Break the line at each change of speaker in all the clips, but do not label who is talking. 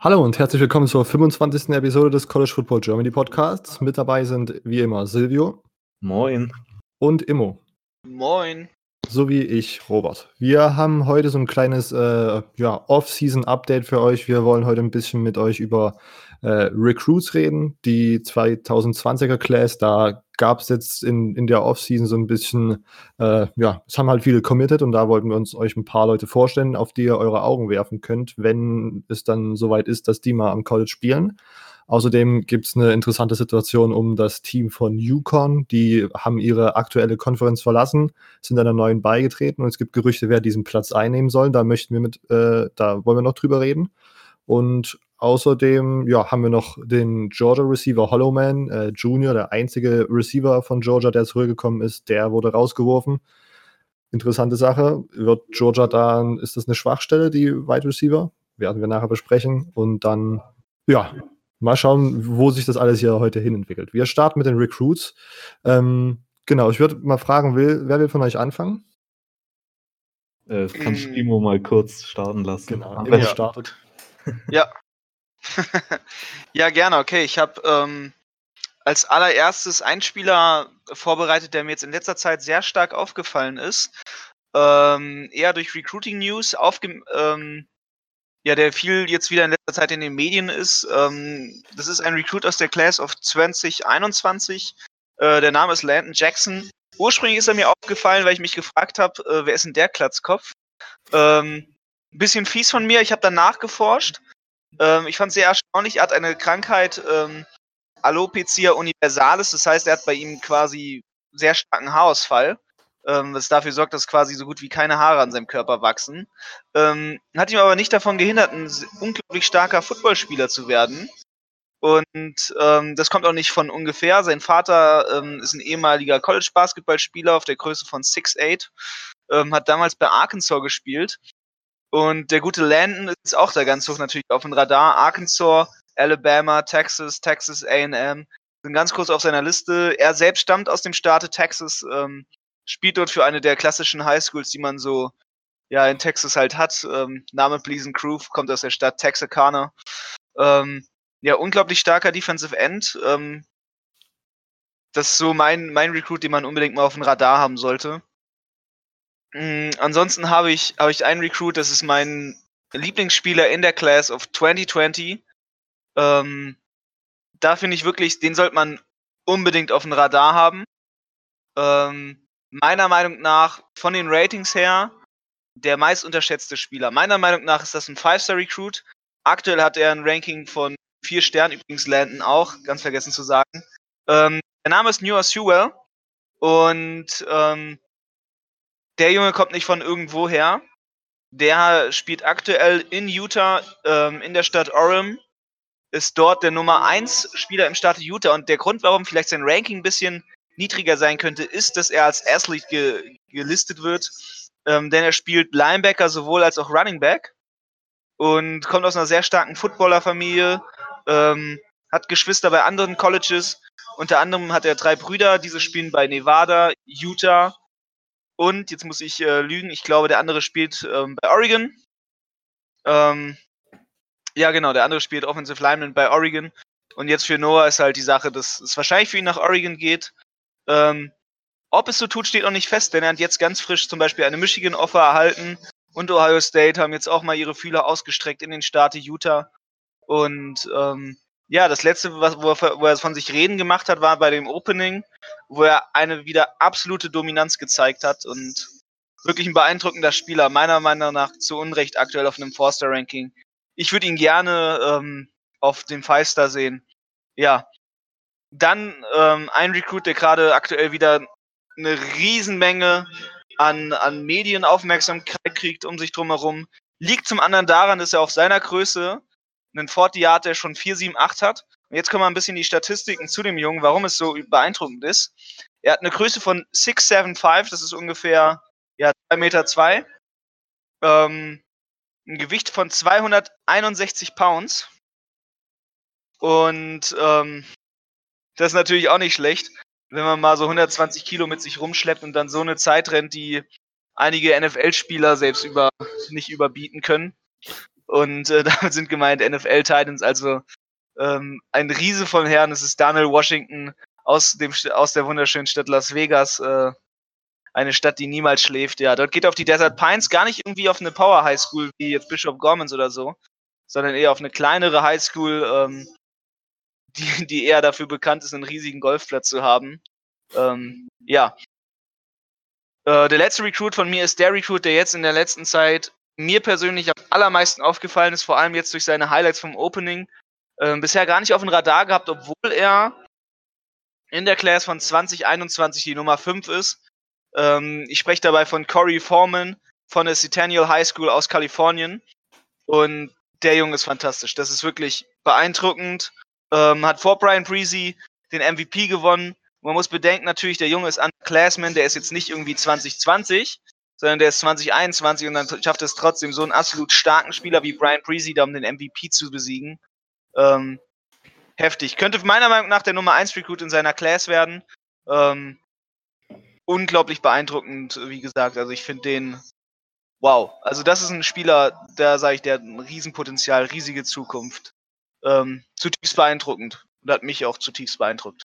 Hallo und herzlich willkommen zur 25. Episode des College Football Germany Podcasts. Mit dabei sind wie immer Silvio.
Moin.
Und Immo.
Moin.
Sowie ich, Robert. Wir haben heute so ein kleines äh, ja, Off-Season-Update für euch. Wir wollen heute ein bisschen mit euch über äh, Recruits reden, die 2020er Class. Da gab es jetzt in, in der Off-Season so ein bisschen, äh, ja, es haben halt viele committed und da wollten wir uns euch ein paar Leute vorstellen, auf die ihr eure Augen werfen könnt, wenn es dann soweit ist, dass die mal am College spielen. Außerdem gibt es eine interessante Situation um das Team von Yukon. Die haben ihre aktuelle Konferenz verlassen, sind einer neuen beigetreten und es gibt Gerüchte, wer diesen Platz einnehmen soll. Da möchten wir mit, äh, da wollen wir noch drüber reden. Und außerdem ja, haben wir noch den Georgia Receiver Hollowman äh, Junior, der einzige Receiver von Georgia, der zurückgekommen ist, der wurde rausgeworfen. Interessante Sache. Wird Georgia da, ist das eine Schwachstelle, die Wide Receiver? Werden wir nachher besprechen. Und dann, ja, mal schauen, wo sich das alles hier heute hin entwickelt. Wir starten mit den Recruits. Ähm, genau, ich würde mal fragen, will, wer will von euch anfangen?
Äh, kannst du Imo mal kurz starten lassen.
Genau, Imo ja. startet.
Ja. ja, gerne. Okay, ich habe ähm, als allererstes einen Spieler vorbereitet, der mir jetzt in letzter Zeit sehr stark aufgefallen ist. Ähm, eher durch Recruiting News aufge ähm, ja, der viel jetzt wieder in letzter Zeit in den Medien ist. Ähm, das ist ein Recruit aus der Class of 2021. Äh, der Name ist Landon Jackson. Ursprünglich ist er mir aufgefallen, weil ich mich gefragt habe, äh, wer ist denn der Klatzkopf? Ähm, bisschen fies von mir, ich habe dann nachgeforscht. Ähm, ich fand es sehr erstaunlich, er hat eine Krankheit, ähm, Alopecia universalis, das heißt, er hat bei ihm quasi sehr starken Haarausfall ähm, was dafür sorgt, dass quasi so gut wie keine Haare an seinem Körper wachsen. Ähm, hat ihm aber nicht davon gehindert, ein unglaublich starker Footballspieler zu werden. Und ähm, das kommt auch nicht von ungefähr. Sein Vater ähm, ist ein ehemaliger College-Basketballspieler auf der Größe von 6'8, ähm, hat damals bei Arkansas gespielt. Und der gute Landon ist auch da ganz hoch natürlich auf dem Radar. Arkansas, Alabama, Texas, Texas AM sind ganz kurz auf seiner Liste. Er selbst stammt aus dem Staate Texas, ähm, spielt dort für eine der klassischen Highschools, die man so ja in Texas halt hat. Ähm, Name Pleasen Groove kommt aus der Stadt Texarkana. Ähm, ja, unglaublich starker Defensive End. Ähm, das ist so mein, mein Recruit, den man unbedingt mal auf dem Radar haben sollte. Mhm, ansonsten habe ich, habe ich einen Recruit, das ist mein Lieblingsspieler in der Class of 2020. Ähm, da finde ich wirklich, den sollte man unbedingt auf dem Radar haben. Ähm, meiner Meinung nach von den Ratings her der meist unterschätzte Spieler. Meiner Meinung nach ist das ein Five-Star-Recruit. Aktuell hat er ein Ranking von vier Sternen, übrigens Landon auch, ganz vergessen zu sagen. Ähm, der Name ist Noah Sewell und ähm, der Junge kommt nicht von irgendwo her. Der spielt aktuell in Utah, ähm, in der Stadt Orem, ist dort der Nummer 1 Spieler im Staat Utah und der Grund, warum vielleicht sein Ranking ein bisschen niedriger sein könnte, ist, dass er als Athlete ge gelistet wird, ähm, denn er spielt Linebacker sowohl als auch Running Back und kommt aus einer sehr starken Footballerfamilie, ähm, hat Geschwister bei anderen Colleges. Unter anderem hat er drei Brüder, diese spielen bei Nevada, Utah und, jetzt muss ich äh, lügen, ich glaube, der andere spielt ähm, bei Oregon. Ähm, ja, genau, der andere spielt Offensive Lineman bei Oregon. Und jetzt für Noah ist halt die Sache, dass es wahrscheinlich für ihn nach Oregon geht. Ähm, ob es so tut, steht noch nicht fest, denn er hat jetzt ganz frisch zum Beispiel eine Michigan-Offer erhalten und Ohio State haben jetzt auch mal ihre Fühler ausgestreckt in den Staat Utah. Und ähm, ja, das letzte, was, wo, er, wo er von sich reden gemacht hat, war bei dem Opening, wo er eine wieder absolute Dominanz gezeigt hat und wirklich ein beeindruckender Spieler, meiner Meinung nach zu Unrecht aktuell auf einem Forster-Ranking. Ich würde ihn gerne ähm, auf dem Five-Star sehen. Ja, dann ähm, ein Recruit, der gerade aktuell wieder eine Riesenmenge an, an Medienaufmerksamkeit kriegt um sich drumherum. Liegt zum anderen daran, dass er auf seiner Größe einen 40 Yard, der schon 478 hat. Und jetzt kommen wir ein bisschen die Statistiken zu dem Jungen, warum es so beeindruckend ist. Er hat eine Größe von 675, das ist ungefähr ja, 2 Meter. Zwei. Ähm, ein Gewicht von 261 Pounds. Und ähm, das ist natürlich auch nicht schlecht, wenn man mal so 120 Kilo mit sich rumschleppt und dann so eine Zeit rennt, die einige NFL-Spieler selbst über, nicht überbieten können. Und äh, damit sind gemeint NFL Titans, also ähm, ein Riese von Herren. Es ist Daniel Washington aus, dem, aus der wunderschönen Stadt Las Vegas. Äh, eine Stadt, die niemals schläft. Ja, dort geht auf die Desert Pines gar nicht irgendwie auf eine Power High School wie jetzt Bishop Gormans oder so, sondern eher auf eine kleinere High School, ähm, die, die eher dafür bekannt ist, einen riesigen Golfplatz zu haben. Ähm, ja. Äh, der letzte Recruit von mir ist der Recruit, der jetzt in der letzten Zeit mir persönlich am allermeisten aufgefallen ist, vor allem jetzt durch seine Highlights vom Opening. Ähm, bisher gar nicht auf dem Radar gehabt, obwohl er in der Class von 2021 die Nummer 5 ist. Ähm, ich spreche dabei von Corey Foreman von der Centennial High School aus Kalifornien. Und der Junge ist fantastisch. Das ist wirklich beeindruckend. Ähm, hat vor Brian Breezy den MVP gewonnen. Man muss bedenken, natürlich, der Junge ist Classman, der ist jetzt nicht irgendwie 2020, sondern der ist 2021 und dann schafft es trotzdem, so einen absolut starken Spieler wie Brian Breezy da um den MVP zu besiegen. Ähm, heftig. Könnte meiner Meinung nach der Nummer 1 Recruit in seiner Class werden. Ähm, unglaublich beeindruckend, wie gesagt. Also ich finde den wow. Also das ist ein Spieler, der sage ich, der hat ein Riesenpotenzial, riesige Zukunft. Ähm, zutiefst beeindruckend und hat mich auch zutiefst beeindruckt.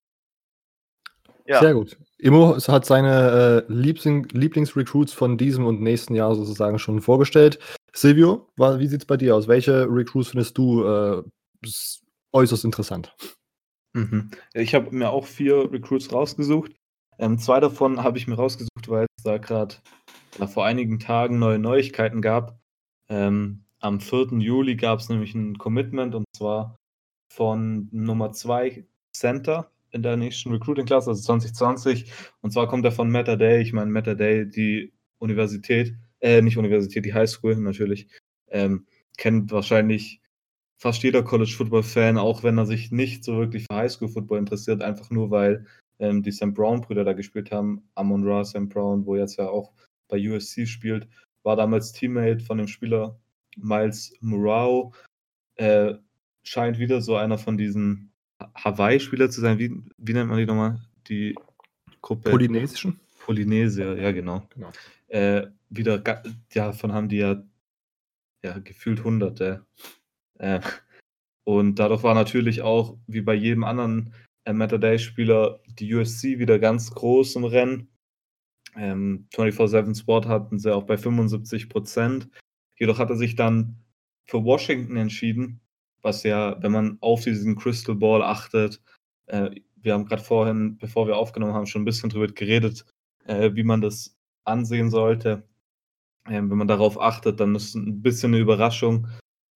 Ja. Sehr gut. Immo hat seine äh, Liebling Lieblingsrecruits von diesem und nächsten Jahr sozusagen schon vorgestellt. Silvio, wie sieht es bei dir aus? Welche Recruits findest du äh, äußerst interessant?
Mhm. Ich habe mir auch vier Recruits rausgesucht. Ähm, zwei davon habe ich mir rausgesucht, weil es da gerade vor einigen Tagen neue Neuigkeiten gab. Ähm, am 4. Juli gab es nämlich ein Commitment und zwar von Nummer 2 Center in der nächsten Recruiting Class, also 2020. Und zwar kommt er von Matter Day. Ich meine, Matter Day, die Universität, äh, nicht Universität, die High School natürlich, ähm, kennt wahrscheinlich fast jeder College Football Fan, auch wenn er sich nicht so wirklich für High School Football interessiert, einfach nur weil ähm, die Sam Brown Brüder da gespielt haben. Amon Ra, Sam Brown, wo jetzt ja auch bei USC spielt, war damals Teammate von dem Spieler Miles Murao. Äh, scheint wieder so einer von diesen Hawaii-Spieler zu sein. Wie, wie nennt man die nochmal? Die
Gruppe. Polynesischen?
Polynesier, ja, genau. genau. Äh, wieder, ja, von haben die ja, ja gefühlt Hunderte. Äh, und dadurch war natürlich auch, wie bei jedem anderen äh, Matter Day-Spieler, die USC wieder ganz groß im Rennen. Ähm, 24-7 Sport hatten sie auch bei 75 Prozent. Jedoch hat er sich dann für Washington entschieden, was ja, wenn man auf diesen Crystal Ball achtet, äh, wir haben gerade vorhin, bevor wir aufgenommen haben, schon ein bisschen drüber geredet, äh, wie man das ansehen sollte. Äh, wenn man darauf achtet, dann ist es ein bisschen eine Überraschung.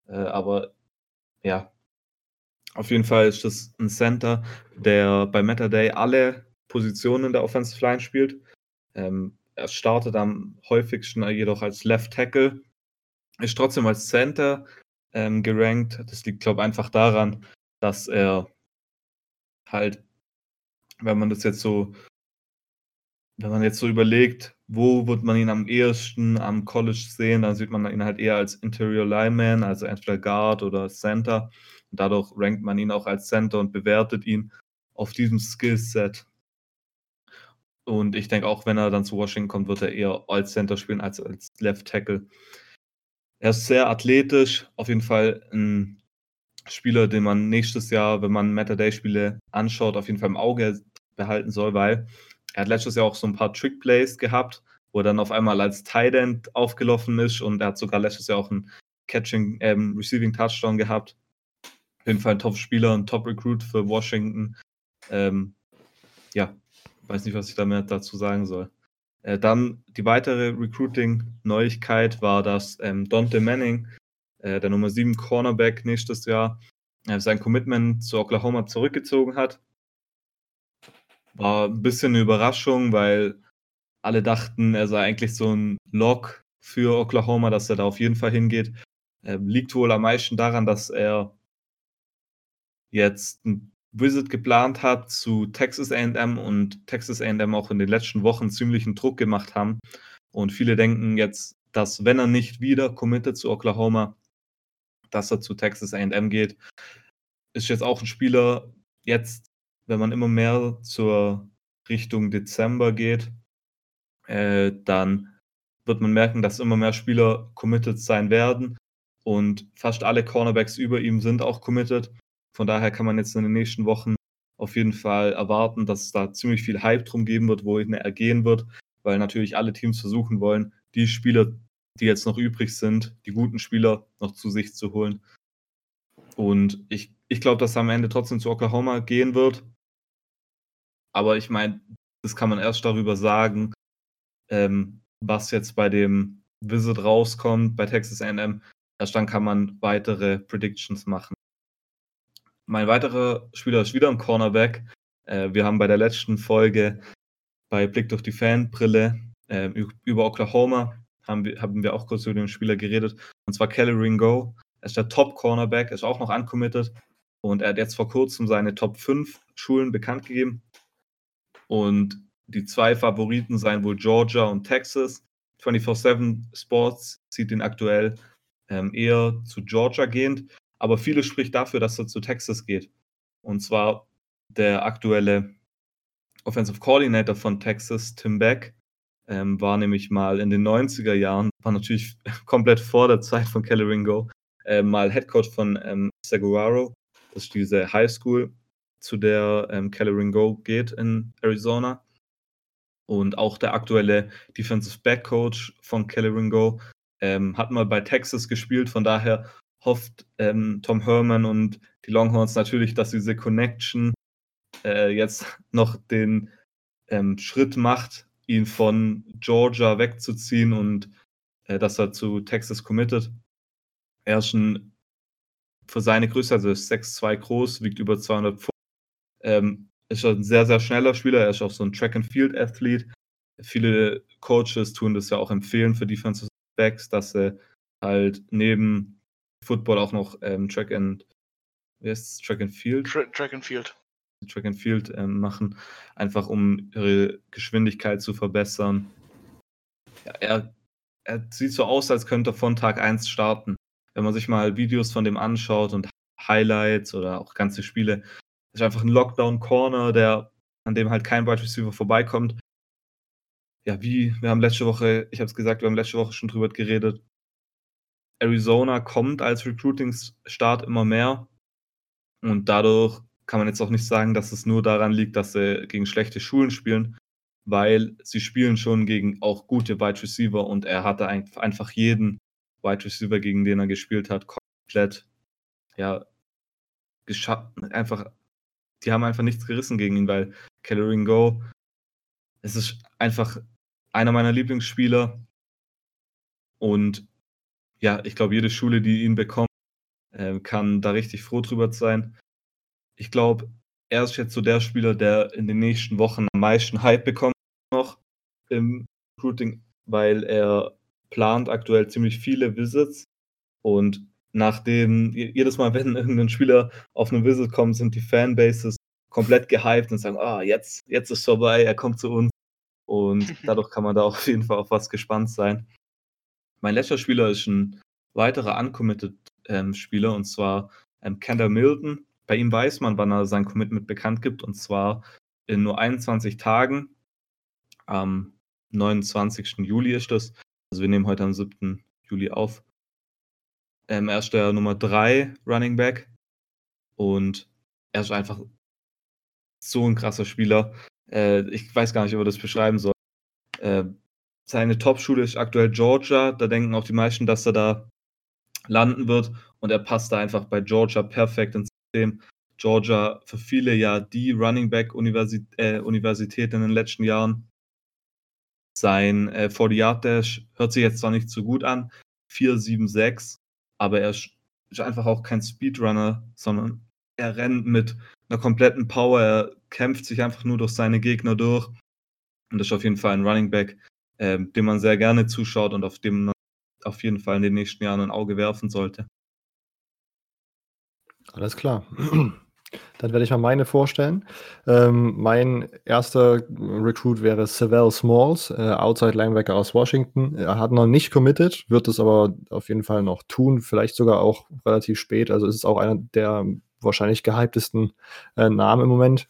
Äh, aber ja, auf jeden Fall ist das ein Center, der bei Meta Day alle Positionen der Offensive Line spielt. Ähm, er startet am häufigsten jedoch als Left Tackle, ist trotzdem als Center ähm, gerankt. Das liegt, glaube ich, einfach daran, dass er halt, wenn man das jetzt so, wenn man jetzt so überlegt, wo wird man ihn am ehesten am College sehen, dann sieht man ihn halt eher als Interior Lineman, also entweder Guard oder Center. Und dadurch rankt man ihn auch als Center und bewertet ihn auf diesem Skillset. Und ich denke auch, wenn er dann zu Washington kommt, wird er eher als Center spielen als als Left Tackle. Er ist sehr athletisch, auf jeden Fall ein Spieler, den man nächstes Jahr, wenn man Meta Day Spiele anschaut, auf jeden Fall im Auge behalten soll, weil er hat letztes Jahr auch so ein paar Trick Plays gehabt, wo er dann auf einmal als Tight End aufgelaufen ist und er hat sogar letztes Jahr auch einen Catching, ähm, Receiving Touchdown gehabt. Auf jeden Fall ein Top-Spieler, ein Top-Recruit für Washington. Ähm, ja, weiß nicht, was ich da mehr dazu sagen soll. Äh, dann die weitere Recruiting-Neuigkeit war, dass ähm, Dante Manning, äh, der Nummer 7 Cornerback nächstes Jahr, äh, sein Commitment zu Oklahoma zurückgezogen hat. War ein bisschen eine Überraschung, weil alle dachten, er sei eigentlich so ein Lock für Oklahoma, dass er da auf jeden Fall hingeht. Ähm, liegt wohl am meisten daran, dass er jetzt ein Visit geplant hat zu Texas AM und Texas AM auch in den letzten Wochen ziemlichen Druck gemacht haben. Und viele denken jetzt, dass wenn er nicht wieder committed zu Oklahoma, dass er zu Texas AM geht. Ist jetzt auch ein Spieler, jetzt, wenn man immer mehr zur Richtung Dezember geht, äh, dann wird man merken, dass immer mehr Spieler committed sein werden. und fast alle Cornerbacks über ihm sind auch committed. Von daher kann man jetzt in den nächsten Wochen auf jeden Fall erwarten, dass es da ziemlich viel Hype drum geben wird, wohin er gehen wird, weil natürlich alle Teams versuchen wollen, die Spieler, die jetzt noch übrig sind, die guten Spieler noch zu sich zu holen. Und ich, ich glaube, dass er am Ende trotzdem zu Oklahoma gehen wird. Aber ich meine, das kann man erst darüber sagen, ähm, was jetzt bei dem Visit rauskommt bei Texas AM. Erst dann kann man weitere Predictions machen. Mein weiterer Spieler ist wieder ein Cornerback. Äh, wir haben bei der letzten Folge bei Blick durch die Fanbrille äh, über Oklahoma haben wir, haben wir auch kurz über den Spieler geredet. Und zwar Kelly Ringo. Er ist der Top-Cornerback, ist auch noch uncommitted. Und er hat jetzt vor kurzem seine Top 5 Schulen bekannt gegeben. Und die zwei Favoriten seien wohl Georgia und Texas. 24-7 Sports sieht ihn aktuell ähm, eher zu Georgia gehend. Aber vieles spricht dafür, dass er zu Texas geht. Und zwar der aktuelle Offensive Coordinator von Texas, Tim Beck, ähm, war nämlich mal in den 90er Jahren, war natürlich komplett vor der Zeit von Kelly Ringo, äh, mal Headcoach von ähm, Saguaro. Das ist diese High School, zu der ähm, Kelly Ringo geht in Arizona. Und auch der aktuelle Defensive Back Coach von Kelly Ringo ähm, hat mal bei Texas gespielt. Von daher hofft ähm, Tom Herman und die Longhorns natürlich, dass diese Connection äh, jetzt noch den ähm, Schritt macht, ihn von Georgia wegzuziehen und äh, dass er zu Texas committed. Er ist schon für seine Größe, also ist 6'2 groß, wiegt über 200 Pfund. Ähm, ist ein sehr, sehr schneller Spieler. Er ist auch so ein Track-and-Field-Athlet. Viele Coaches tun das ja auch empfehlen für Defensive Backs, dass sie halt neben Football auch noch ähm, Track and wie heißt Track and Field?
Tra Track and Field.
Track and Field ähm, machen, einfach um ihre Geschwindigkeit zu verbessern. Ja, er, er sieht so aus, als könnte er von Tag 1 starten. Wenn man sich mal Videos von dem anschaut und Highlights oder auch ganze Spiele, ist einfach ein Lockdown-Corner, der, an dem halt kein Wide Receiver vorbeikommt. Ja, wie, wir haben letzte Woche, ich habe es gesagt, wir haben letzte Woche schon drüber geredet. Arizona kommt als Recruiting-Start immer mehr. Und dadurch kann man jetzt auch nicht sagen, dass es nur daran liegt, dass sie gegen schlechte Schulen spielen, weil sie spielen schon gegen auch gute Wide Receiver und er hatte einfach jeden Wide Receiver, gegen den er gespielt hat, komplett, ja, geschafft, einfach, die haben einfach nichts gerissen gegen ihn, weil Calorie Go, es ist einfach einer meiner Lieblingsspieler. Und ja, ich glaube, jede Schule, die ihn bekommt, äh, kann da richtig froh drüber sein ich glaube, er ist jetzt so der Spieler, der in den nächsten Wochen am meisten Hype bekommt noch im Recruiting, weil er plant aktuell ziemlich viele Visits und nachdem jedes Mal, wenn irgendein Spieler auf eine Visit kommt, sind die Fanbases komplett gehypt und sagen, ah, oh, jetzt, jetzt ist vorbei, er kommt zu uns. Und dadurch kann man da auf jeden Fall auf was gespannt sein. Mein letzter Spieler ist ein weiterer uncommitted ähm, Spieler und zwar ähm, Kendall Milton. Bei ihm weiß man, wann er sein Commitment bekannt gibt, und zwar in nur 21 Tagen. Am 29. Juli ist das. Also wir nehmen heute am 7. Juli auf. Ähm, er ist der Nummer 3 Running Back und er ist einfach so ein krasser Spieler. Äh, ich weiß gar nicht, ob er das beschreiben soll. Äh, seine Top-Schule ist aktuell Georgia. Da denken auch die meisten, dass er da landen wird. Und er passt da einfach bei Georgia perfekt ins System. Georgia für viele ja die Running Back Universität, äh, Universität in den letzten Jahren. Sein äh, 40 Dash hört sich jetzt zwar nicht so gut an, 4,76, aber er ist einfach auch kein Speedrunner, sondern er rennt mit einer kompletten Power, er kämpft sich einfach nur durch seine Gegner durch. Und das ist auf jeden Fall ein Running Back, äh, dem man sehr gerne zuschaut und auf dem man auf jeden Fall in den nächsten Jahren ein Auge werfen sollte.
Alles klar. Dann werde ich mal meine vorstellen. Ähm, mein erster Recruit wäre Savell Smalls, äh, Outside Linebacker aus Washington. Er hat noch nicht committed, wird es aber auf jeden Fall noch tun, vielleicht sogar auch relativ spät. Also es ist auch einer der wahrscheinlich gehyptesten äh, Namen im Moment.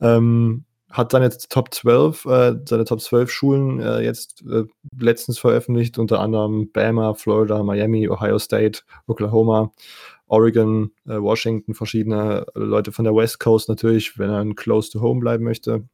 Ähm, hat seine Top 12, äh, seine Top 12 Schulen äh, jetzt äh, letztens veröffentlicht, unter anderem Bama, Florida, Miami, Ohio State, Oklahoma, Oregon, äh, Washington, verschiedene Leute von der West Coast natürlich, wenn er close to home bleiben möchte.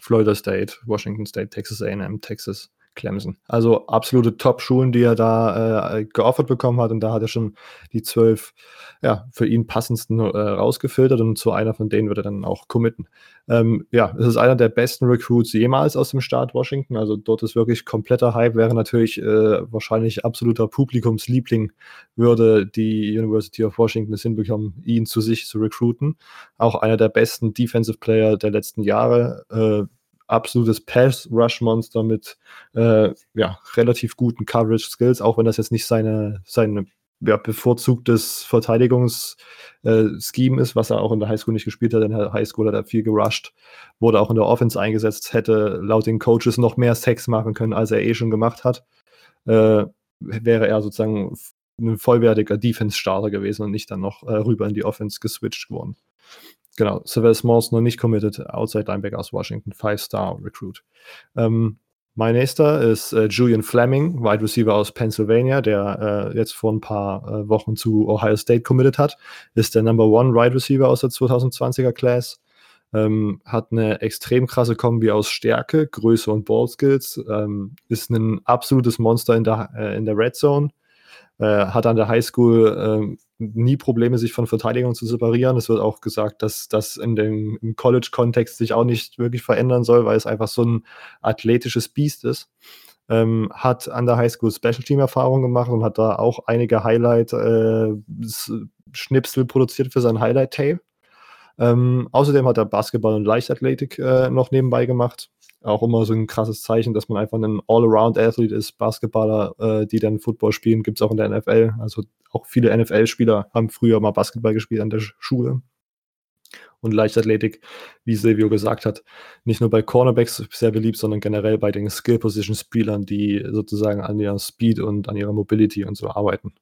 Florida State, Washington State, Texas AM, Texas, Clemson. Also absolute Top-Schulen, die er da äh, geoffert bekommen hat. Und da hat er schon die zwölf ja, für ihn passendsten äh, rausgefiltert und zu einer von denen wird er dann auch committen. Ähm, ja, es ist einer der besten Recruits jemals aus dem Staat Washington. Also dort ist wirklich kompletter Hype. Wäre natürlich äh, wahrscheinlich absoluter Publikumsliebling, würde die University of Washington es hinbekommen, ihn zu sich zu recruiten. Auch einer der besten Defensive Player der letzten Jahre. Äh, absolutes Pass-Rush-Monster mit äh, ja, relativ guten Coverage-Skills, auch wenn das jetzt nicht seine, seine ja, bevorzugtes Verteidigungsscheme äh, ist, was er auch in der Highschool nicht gespielt hat. In der Highschool hat er viel gerusht, wurde auch in der Offense eingesetzt, hätte laut den Coaches noch mehr Sex machen können, als er eh schon gemacht hat. Äh, wäre er sozusagen ein vollwertiger Defense-Starter gewesen und nicht dann noch äh, rüber in die Offense geswitcht worden. Genau, Sylvester Smalls noch nicht committed, Outside Linebacker aus Washington, Five-Star Recruit. Ähm, mein nächster ist äh, Julian Fleming, Wide Receiver aus Pennsylvania, der äh, jetzt vor ein paar äh, Wochen zu Ohio State committed hat. Ist der Number One Wide Receiver aus der 2020er Class. Ähm, hat eine extrem krasse Kombi aus Stärke, Größe und Ballskills. Ähm, ist ein absolutes Monster in der, äh, in der Red Zone. Äh, hat an der Highschool ähm, nie Probleme, sich von Verteidigung zu separieren. Es wird auch gesagt, dass das in dem, im College-Kontext sich auch nicht wirklich verändern soll, weil es einfach so ein athletisches Biest ist. Ähm, hat an der Highschool Special Team Erfahrung gemacht und hat da auch einige Highlight-Schnipsel äh, produziert für sein Highlight-Tape. Ähm, außerdem hat er Basketball und Leichtathletik äh, noch nebenbei gemacht auch immer so ein krasses Zeichen, dass man einfach ein All-Around-Athlet ist, Basketballer, äh, die dann Football spielen, gibt es auch in der NFL. Also auch viele NFL-Spieler haben früher mal Basketball gespielt an der Schule. Und Leichtathletik, wie Silvio gesagt hat, nicht nur bei Cornerbacks sehr beliebt, sondern generell bei den Skill-Position-Spielern, die sozusagen an ihrer Speed und an ihrer Mobility und so arbeiten.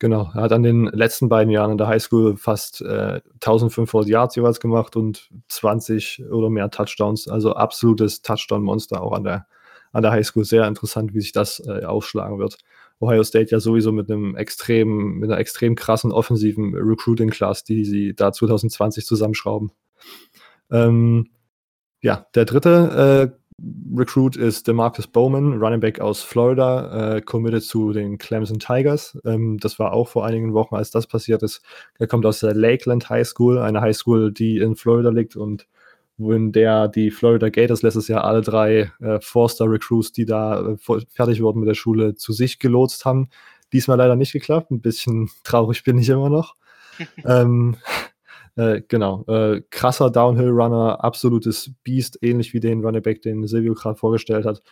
Genau, er hat an den letzten beiden Jahren in der Highschool fast äh, 1500 Yards jeweils gemacht und 20 oder mehr Touchdowns. Also absolutes Touchdown-Monster auch an der, an der Highschool. Sehr interessant, wie sich das äh, ausschlagen wird. Ohio State ja sowieso mit einem extrem, mit einer extrem krassen offensiven Recruiting-Class, die sie da 2020 zusammenschrauben. Ähm, ja, der dritte äh, Recruit ist Demarcus Bowman, Running Back aus Florida, äh, committed zu den Clemson Tigers. Ähm, das war auch vor einigen Wochen, als das passiert ist. Er kommt aus der Lakeland High School, eine High School, die in Florida liegt und wo in der die Florida Gators letztes Jahr alle drei äh, Four-Star-Recruits, die da äh, fertig wurden mit der Schule, zu sich gelotst haben. Diesmal leider nicht geklappt. Ein bisschen traurig bin ich immer noch. ähm, äh, genau, äh, krasser Downhill-Runner, absolutes Beast, ähnlich wie den Running Back, den Silvio gerade vorgestellt hat.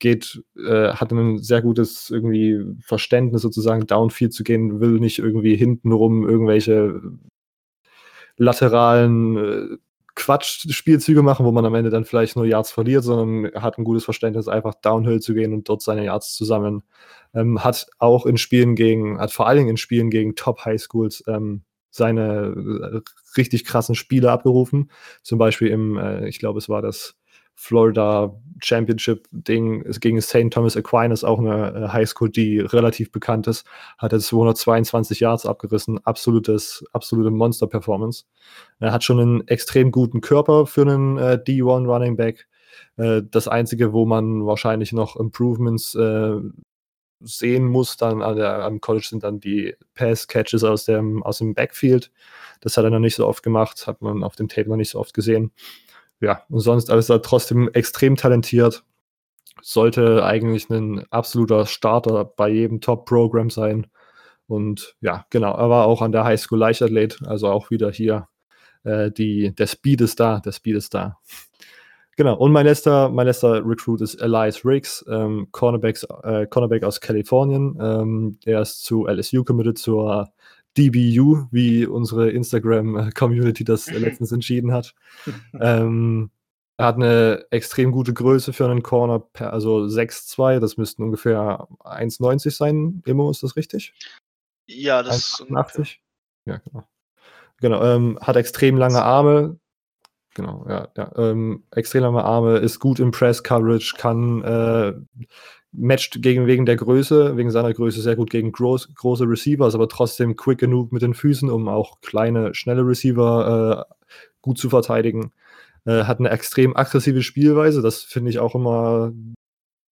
Geht, äh, hat ein sehr gutes irgendwie Verständnis sozusagen, Downfield zu gehen, will nicht irgendwie hintenrum irgendwelche lateralen äh, Quatsch-Spielzüge machen, wo man am Ende dann vielleicht nur Yards verliert, sondern hat ein gutes Verständnis, einfach Downhill zu gehen und dort seine Yards zu sammeln. Ähm, hat auch in Spielen gegen, hat vor allen Dingen in Spielen gegen Top-Highschools ähm, seine äh, richtig krassen Spiele abgerufen. Zum Beispiel im, äh, ich glaube, es war das Florida Championship-Ding gegen St. Thomas Aquinas, auch eine äh, Highschool, die relativ bekannt ist, hat er 222 Yards abgerissen. Absolutes, absolute Monster-Performance. Er hat schon einen extrem guten Körper für einen äh, D1 Running Back. Äh, das Einzige, wo man wahrscheinlich noch Improvements äh, sehen muss dann an der, am College sind dann die Pass-Catches aus dem, aus dem Backfield. Das hat er noch nicht so oft gemacht, hat man auf dem Tape noch nicht so oft gesehen. Ja, und sonst ist er trotzdem extrem talentiert. Sollte eigentlich ein absoluter Starter bei jedem Top-Programm sein. Und ja, genau, er war auch an der Highschool Leichtathlet, also auch wieder hier äh, die, der Speed ist da, der Speed ist da. Genau, und mein letzter, mein letzter Recruit ist Elias Riggs, ähm, Cornerbacks, äh, Cornerback aus Kalifornien. Ähm, er ist zu LSU committed, zur DBU, wie unsere Instagram-Community das letztens entschieden hat. ähm, er hat eine extrem gute Größe für einen Corner, also 6'2, das müssten ungefähr 1,90 sein. Immo, ist das richtig?
Ja, das
1,88. Ja, genau. Genau, ähm, hat extrem lange Arme, Genau, ja, ja. Ähm, extrem lange Arme, ist gut im Press-Coverage, kann äh, matcht gegen wegen der Größe, wegen seiner Größe sehr gut gegen groß, große Receivers, aber trotzdem quick genug mit den Füßen, um auch kleine, schnelle Receiver äh, gut zu verteidigen. Äh, hat eine extrem aggressive Spielweise, das finde ich auch immer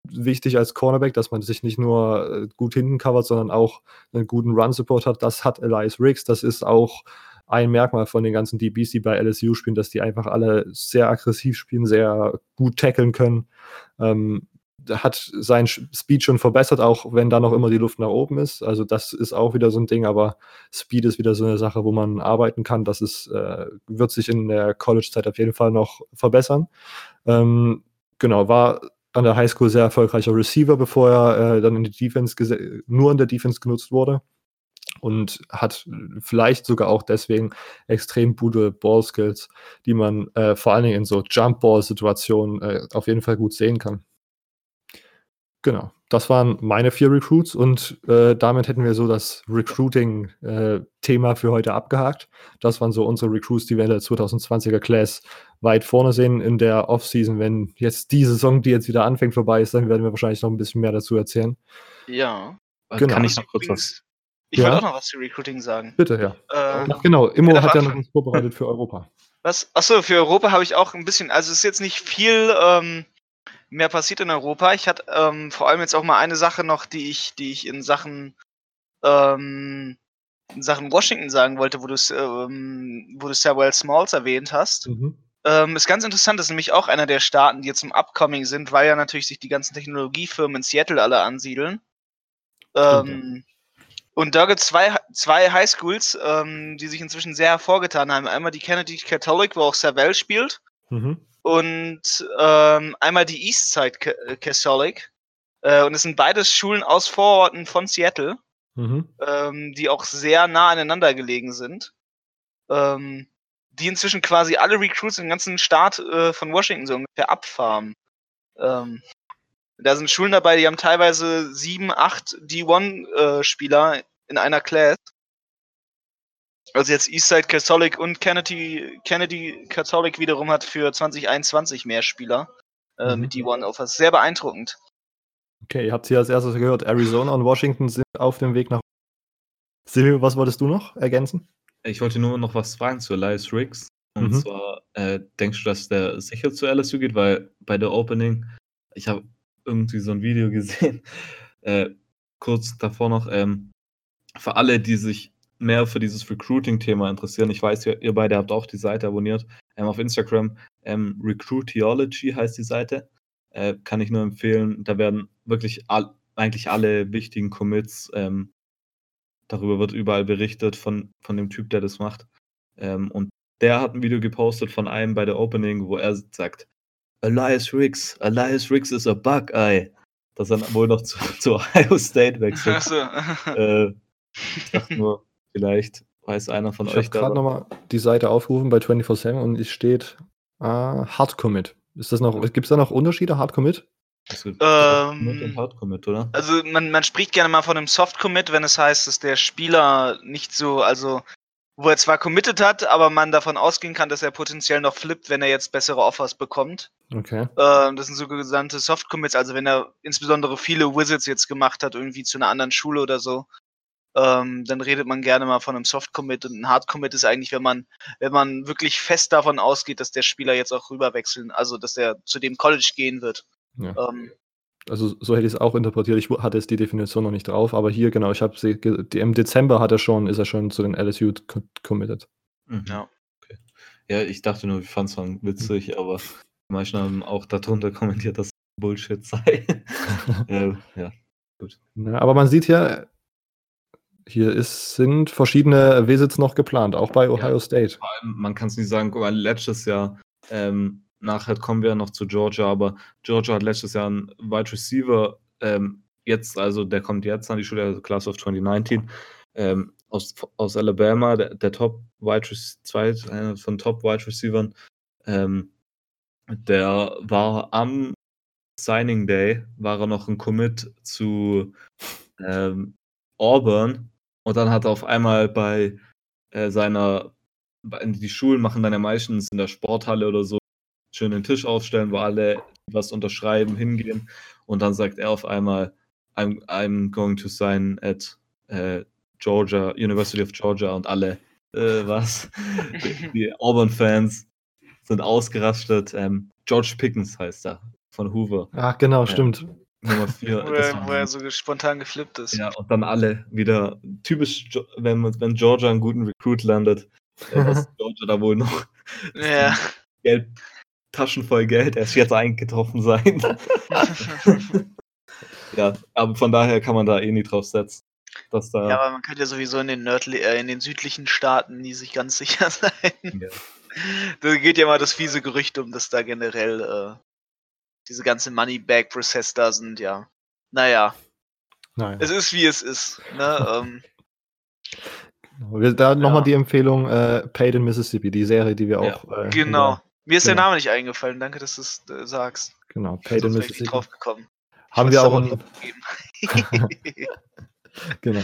wichtig als Cornerback, dass man sich nicht nur äh, gut hinten covert, sondern auch einen guten Run-Support hat. Das hat Elias Riggs, das ist auch ein Merkmal von den ganzen DBs, die bei LSU spielen, dass die einfach alle sehr aggressiv spielen, sehr gut tackeln können. Ähm, hat sein Speed schon verbessert, auch wenn da noch immer die Luft nach oben ist. Also das ist auch wieder so ein Ding, aber Speed ist wieder so eine Sache, wo man arbeiten kann. Das ist, äh, wird sich in der College-Zeit auf jeden Fall noch verbessern. Ähm, genau, war an der Highschool sehr erfolgreicher Receiver, bevor er äh, dann in die Defense nur in der Defense genutzt wurde und hat vielleicht sogar auch deswegen extrem gute Ballskills, die man äh, vor allen Dingen in so Jump-Ball-Situationen äh, auf jeden Fall gut sehen kann. Genau, das waren meine vier Recruits und äh, damit hätten wir so das Recruiting-Thema äh, für heute abgehakt. Das waren so unsere Recruits, die wir in der 2020er Class weit vorne sehen in der Offseason. Wenn jetzt die Saison, die jetzt wieder anfängt, vorbei ist, dann werden wir wahrscheinlich noch ein bisschen mehr dazu erzählen.
Ja.
Genau. Kann ich noch kurz was?
Ich ja? wollte auch noch was zu Recruiting sagen.
Bitte, ja. Ähm, Ach, genau, Immo hat ja noch was vorbereitet für Europa.
Was? Achso, für Europa habe ich auch ein bisschen, also es ist jetzt nicht viel. Ähm, mehr passiert in Europa. Ich hatte ähm, vor allem jetzt auch mal eine Sache noch, die ich, die ich in Sachen ähm, in Sachen Washington sagen wollte, wo du ähm, wo du Smalls erwähnt hast. Mhm. Ähm, ist ganz interessant, das ist nämlich auch einer der Staaten, die jetzt im Upcoming sind, weil ja natürlich sich die ganzen Technologiefirmen in Seattle alle ansiedeln. Ähm, und da gibt es zwei, zwei Highschools, ähm, die sich inzwischen sehr hervorgetan haben. Einmal die Kennedy Catholic, wo auch Savell spielt. Mhm und ähm, einmal die Eastside äh, Catholic. Äh, und es sind beides Schulen aus Vororten von Seattle, mhm. ähm, die auch sehr nah aneinander gelegen sind. Ähm, die inzwischen quasi alle Recruits im ganzen Staat äh, von Washington so ungefähr abfarmen. Ähm, da sind Schulen dabei, die haben teilweise sieben, acht D1-Spieler äh, in einer Class. Also jetzt Eastside Catholic und Kennedy, Kennedy Catholic wiederum hat für 2021 mehr Spieler äh, mhm. mit D1-Offers. Sehr beeindruckend.
Okay, ihr habt hier als erstes gehört, Arizona und Washington sind auf dem Weg nach. Silvio, was wolltest du noch ergänzen?
Ich wollte nur noch was fragen zu Elias Riggs. Und mhm. zwar, äh, denkst du, dass der sicher zu LSU geht? Weil bei der Opening, ich habe irgendwie so ein Video gesehen, äh, kurz davor noch, ähm, für alle, die sich mehr für dieses Recruiting-Thema interessieren, ich weiß, ihr, ihr, beide habt auch die Seite abonniert ähm, auf Instagram. Ähm, Recruitiology heißt die Seite. Äh, kann ich nur empfehlen. Da werden wirklich all, eigentlich alle wichtigen Commits, ähm, darüber wird überall berichtet von, von dem Typ, der das macht. Ähm, und der hat ein Video gepostet von einem bei der Opening, wo er sagt, Elias Riggs, Elias Riggs is a Buckeye. Dass er wohl noch zu, zu Ohio State wechselt. Ach so. äh, ich dachte nur, Vielleicht weiß einer von
ich
euch.
Ich habe gerade nochmal die Seite aufgerufen bei 24-7 und es steht uh, Hard Commit. Ist das noch, gibt es da noch Unterschiede, Hard Commit?
Ähm, Hard Commit, oder? Also man, man spricht gerne mal von einem Soft Commit, wenn es heißt, dass der Spieler nicht so, also wo er zwar committed hat, aber man davon ausgehen kann, dass er potenziell noch flippt, wenn er jetzt bessere Offers bekommt.
Okay.
Ähm, das sind sogenannte Soft Commits, also wenn er insbesondere viele Wizards jetzt gemacht hat, irgendwie zu einer anderen Schule oder so, ähm, dann redet man gerne mal von einem Soft Commit und ein Hard Commit ist eigentlich, wenn man, wenn man wirklich fest davon ausgeht, dass der Spieler jetzt auch rüberwechseln, also dass der zu dem College gehen wird.
Ja. Ähm, also so hätte ich es auch interpretiert. Ich hatte es die Definition noch nicht drauf, aber hier genau, ich habe sie im Dezember hat er schon, ist er schon zu den LSU committed.
Mhm. Ja. Okay. Ja, ich dachte nur, ich fand es witzig, mhm. aber manche haben auch darunter kommentiert, dass Bullshit sei.
äh, ja, gut. Ja, aber man sieht ja, hier ist, sind verschiedene Visits noch geplant, auch bei Ohio ja, State.
Vor allem, man kann es nicht sagen, guck mal, letztes Jahr, ähm, nachher kommen wir noch zu Georgia, aber Georgia hat letztes Jahr einen Wide Receiver, ähm, jetzt, also der kommt jetzt an die Schule, also Class of 2019, ähm, aus, aus Alabama, der, der Top Wide Receiver, einer von Top Wide Receivern, ähm, der war am Signing Day, war er noch ein Commit zu ähm, Auburn und dann hat er auf einmal bei äh, seiner die Schulen machen dann ja meistens in der Sporthalle oder so schön den Tisch aufstellen, wo alle was unterschreiben, hingehen. Und dann sagt er auf einmal, I'm, I'm going to sign at äh, Georgia, University of Georgia und alle, äh, was? die, die Auburn-Fans sind ausgerastet. Ähm, George Pickens heißt er, von Hoover.
Ach, genau, ja. stimmt.
Nummer 4. wo, er, wo er so spontan geflippt ist.
Ja, und dann alle wieder typisch, wenn, wenn Georgia einen guten Recruit landet, äh, ist Georgia da wohl noch
ja.
Geld, Taschen voll Geld erst jetzt eingetroffen sein. ja, aber von daher kann man da eh nie drauf setzen. Dass da
ja, aber man könnte ja sowieso in den, Nördli äh, in den südlichen Staaten nie sich ganz sicher sein. Ja. Da geht ja mal das fiese Gerücht um, dass da generell äh, diese ganze Money-Bag-Prozess da sind, ja. Naja. naja. Es ist wie es ist. Ne? ähm,
genau. Da nochmal ja. die Empfehlung äh, Paid in Mississippi, die Serie, die wir auch.
Äh, genau. Mir ist genau. der Name nicht eingefallen. Danke, dass du es äh, sagst.
Genau, Paid in Mississippi. Ich
drauf gekommen.
Haben wir auch. genau.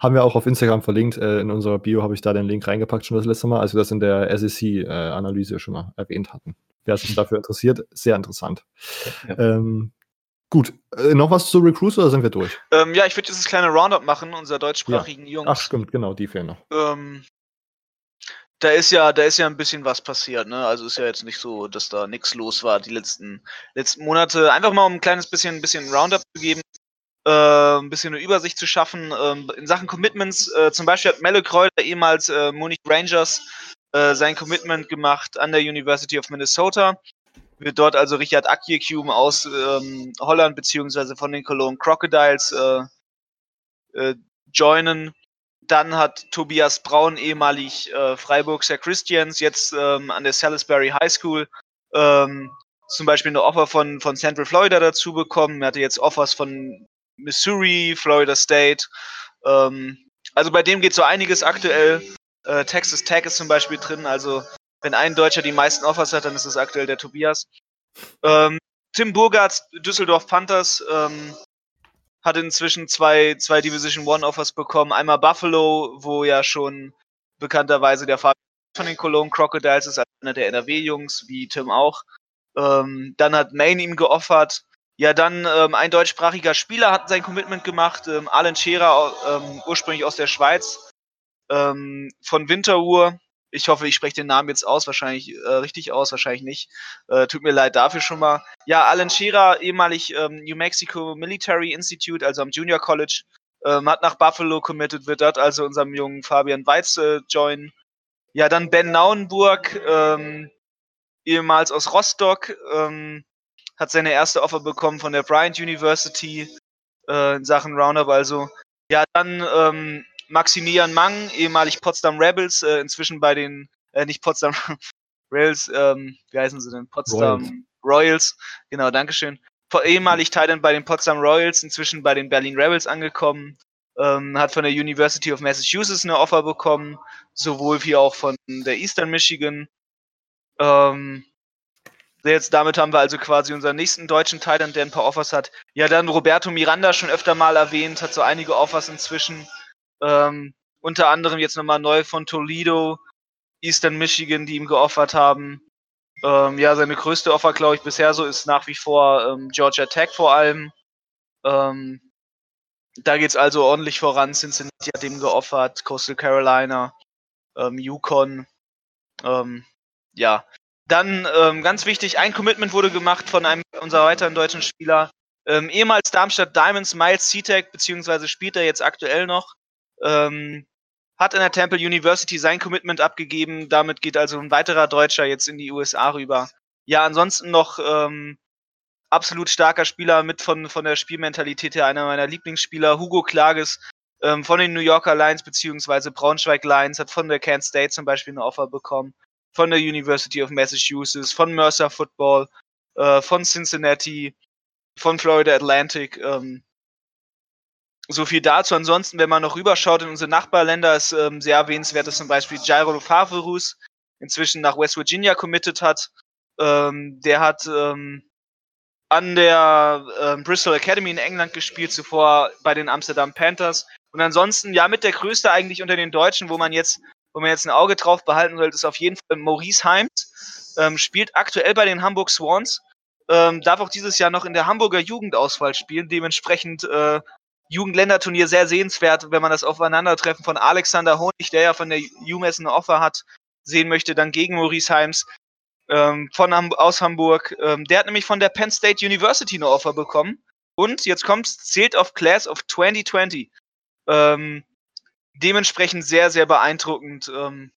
Haben wir auch auf Instagram verlinkt. Äh, in unserer Bio habe ich da den Link reingepackt schon das letzte Mal, als wir das in der SEC-Analyse schon mal erwähnt hatten. Wer sich dafür interessiert, sehr interessant. Ja. Ähm, gut, äh, noch was zu Recruits oder sind wir durch?
Ähm, ja, ich würde dieses kleine Roundup machen, unserer deutschsprachigen ja. Jungs.
Ach, stimmt, genau, die fehlen noch.
Ähm, da ist ja, da ist ja ein bisschen was passiert, ne? Also ist ja jetzt nicht so, dass da nichts los war die letzten, letzten Monate. Einfach mal um ein kleines bisschen, ein bisschen Roundup zu geben, äh, ein bisschen eine Übersicht zu schaffen. Ähm, in Sachen Commitments, äh, zum Beispiel hat Melle Kreuter, ehemals äh, Munich Rangers, äh, sein Commitment gemacht an der University of Minnesota. Wird dort also Richard Akjekum aus ähm, Holland beziehungsweise von den Cologne Crocodiles äh, äh, joinen. Dann hat Tobias Braun, ehemalig äh, Freiburgser Christians, jetzt ähm, an der Salisbury High School ähm, zum Beispiel eine Offer von, von Central Florida dazu bekommen. Er hatte jetzt Offers von Missouri, Florida State. Ähm, also bei dem geht so einiges aktuell. Äh, Texas Tech ist zum Beispiel drin. Also wenn ein Deutscher die meisten Offers hat, dann ist es aktuell der Tobias. Ähm, Tim Burgard, Düsseldorf Panthers, ähm, hat inzwischen zwei, zwei Division One Offers bekommen. Einmal Buffalo, wo ja schon bekannterweise der Vater von den Cologne Crocodiles ist, einer der NRW-Jungs, wie Tim auch. Ähm, dann hat Maine ihm geoffert. Ja, dann ähm, ein deutschsprachiger Spieler hat sein Commitment gemacht, ähm, Alan Scherer, ähm, ursprünglich aus der Schweiz, ähm, von Winteruhr. Ich hoffe, ich spreche den Namen jetzt aus, wahrscheinlich äh, richtig aus, wahrscheinlich nicht. Äh, tut mir leid dafür schon mal. Ja, Alan Shearer, ehemalig ähm, New Mexico Military Institute, also am Junior College, ähm, hat nach Buffalo committed, wird dort also unserem jungen Fabian Weiz äh, joinen. Ja, dann Ben Nauenburg, ähm, ehemals aus Rostock, ähm, hat seine erste Offer bekommen von der Bryant University äh, in Sachen Roundup. Also, ja, dann ähm, Maximilian Mang, ehemalig Potsdam Rebels, äh, inzwischen bei den, äh, nicht Potsdam Rails, ähm, wie heißen sie denn? Potsdam Royals, Royals. genau, Dankeschön. Ehemalig Titan bei den Potsdam Royals, inzwischen bei den Berlin Rebels angekommen. Ähm, hat von der University of Massachusetts eine Offer bekommen, sowohl wie auch von der Eastern Michigan. Ähm, Jetzt damit haben wir also quasi unseren nächsten deutschen Titan, der ein paar Offers hat. Ja, dann Roberto Miranda schon öfter mal erwähnt, hat so einige Offers inzwischen. Ähm, unter anderem jetzt nochmal neu von Toledo, Eastern Michigan, die ihm geoffert haben. Ähm, ja, seine größte Offer, glaube ich, bisher so ist nach wie vor ähm, Georgia Tech vor allem. Ähm, da geht es also ordentlich voran. Cincinnati hat ihm geoffert, Coastal Carolina, ähm, Yukon. Ähm, ja, dann ähm, ganz wichtig, ein Commitment wurde gemacht von einem unserer weiteren deutschen Spieler, ähm, ehemals Darmstadt Diamonds, Miles Seatech, beziehungsweise spielt er jetzt aktuell noch. Ähm, hat in der Temple University sein Commitment abgegeben. Damit geht also ein weiterer Deutscher jetzt in die USA rüber. Ja, ansonsten noch ähm, absolut starker Spieler mit von, von der Spielmentalität her, einer meiner Lieblingsspieler, Hugo Klages ähm, von den New Yorker Lions beziehungsweise Braunschweig Lions, hat von der Kent State zum Beispiel eine Offer bekommen, von der University of Massachusetts, von Mercer Football, äh, von Cincinnati, von Florida Atlantic. Ähm, so viel dazu. Ansonsten, wenn man noch rüberschaut in unsere Nachbarländer, ist ähm, sehr erwähnenswert, dass zum Beispiel Jairo Favorus inzwischen nach West Virginia committed hat. Ähm, der hat ähm, an der ähm, Bristol Academy in England gespielt, zuvor bei den Amsterdam Panthers. Und ansonsten, ja, mit der größte eigentlich unter den Deutschen, wo man jetzt wo man jetzt ein Auge drauf behalten sollte, ist auf jeden Fall Maurice Heims. Ähm, spielt aktuell bei den Hamburg Swans. Ähm, darf auch dieses Jahr noch in der Hamburger Jugendauswahl spielen. Dementsprechend äh, Jugendländerturnier sehr sehenswert, wenn man das Aufeinandertreffen von Alexander Honig, der ja von der UMass ein Offer hat, sehen möchte, dann gegen Maurice Heims ähm, von aus Hamburg. Ähm, der hat nämlich von der Penn State University eine Offer bekommen. Und jetzt kommt, zählt auf Class of 2020. Ähm, dementsprechend sehr, sehr beeindruckend, ähm,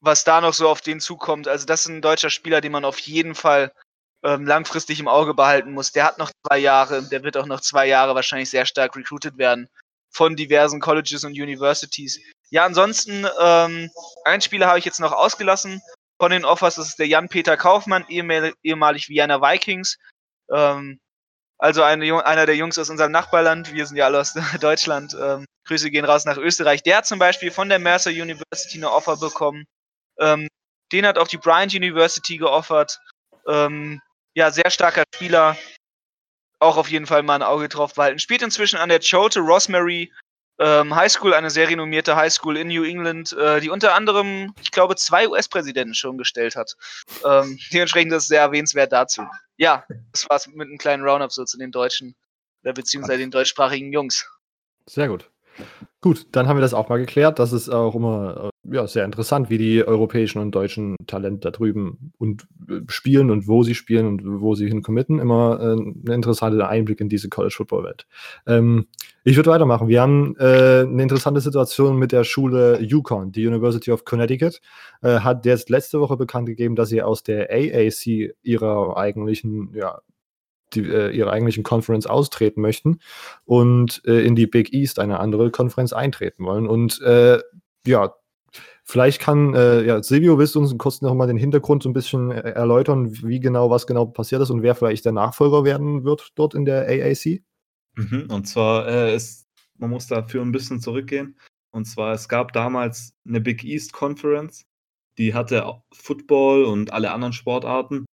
was da noch so auf den zukommt. Also das ist ein deutscher Spieler, den man auf jeden Fall ähm, langfristig im Auge behalten muss. Der hat noch zwei Jahre, der wird auch noch zwei Jahre wahrscheinlich sehr stark recruited werden von diversen Colleges und Universities. Ja, ansonsten, ähm, ein Spieler habe ich jetzt noch ausgelassen von den Offers, das ist der Jan-Peter Kaufmann, ehemalig Vienna Vikings. Ähm, also eine, einer der Jungs aus unserem Nachbarland, wir sind ja alle aus Deutschland. Ähm, Grüße gehen raus nach Österreich. Der hat zum Beispiel von der Mercer University eine Offer bekommen. Ähm, den hat auch die Bryant University geoffert. Ähm, ja, sehr starker Spieler. Auch auf jeden Fall mal ein Auge drauf behalten. Spielt inzwischen an der Chote Rosemary ähm, High School, eine sehr renommierte High School in New England, äh, die unter anderem, ich glaube, zwei US-Präsidenten schon gestellt hat. Ähm, dementsprechend ist es sehr erwähnenswert dazu. Ja, das war's mit einem kleinen Roundup so zu den Deutschen, oder beziehungsweise den deutschsprachigen Jungs.
Sehr gut. Gut, dann haben wir das auch mal geklärt. Das ist auch immer äh, ja, sehr interessant, wie die europäischen und deutschen Talente da drüben und äh, spielen und wo sie spielen und wo sie hincommitten. Immer äh, ein interessanter Einblick in diese College-Football-Welt. Ähm, ich würde weitermachen. Wir haben äh, eine interessante Situation mit der Schule Yukon. Die University of Connecticut äh, hat jetzt letzte Woche bekannt gegeben, dass sie aus der AAC ihrer eigentlichen ja, die, äh, ihrer eigentlichen Conference austreten möchten und äh, in die Big East, eine andere Konferenz, eintreten wollen. Und äh, ja, vielleicht kann, äh, ja, Silvio, willst du uns kurz noch mal den Hintergrund so ein bisschen äh, erläutern, wie genau, was genau passiert ist und wer vielleicht der Nachfolger werden wird dort in der AAC?
Mhm, und zwar äh, ist, man muss dafür ein bisschen zurückgehen. Und zwar, es gab damals eine Big East Conference, die hatte Football und alle anderen Sportarten.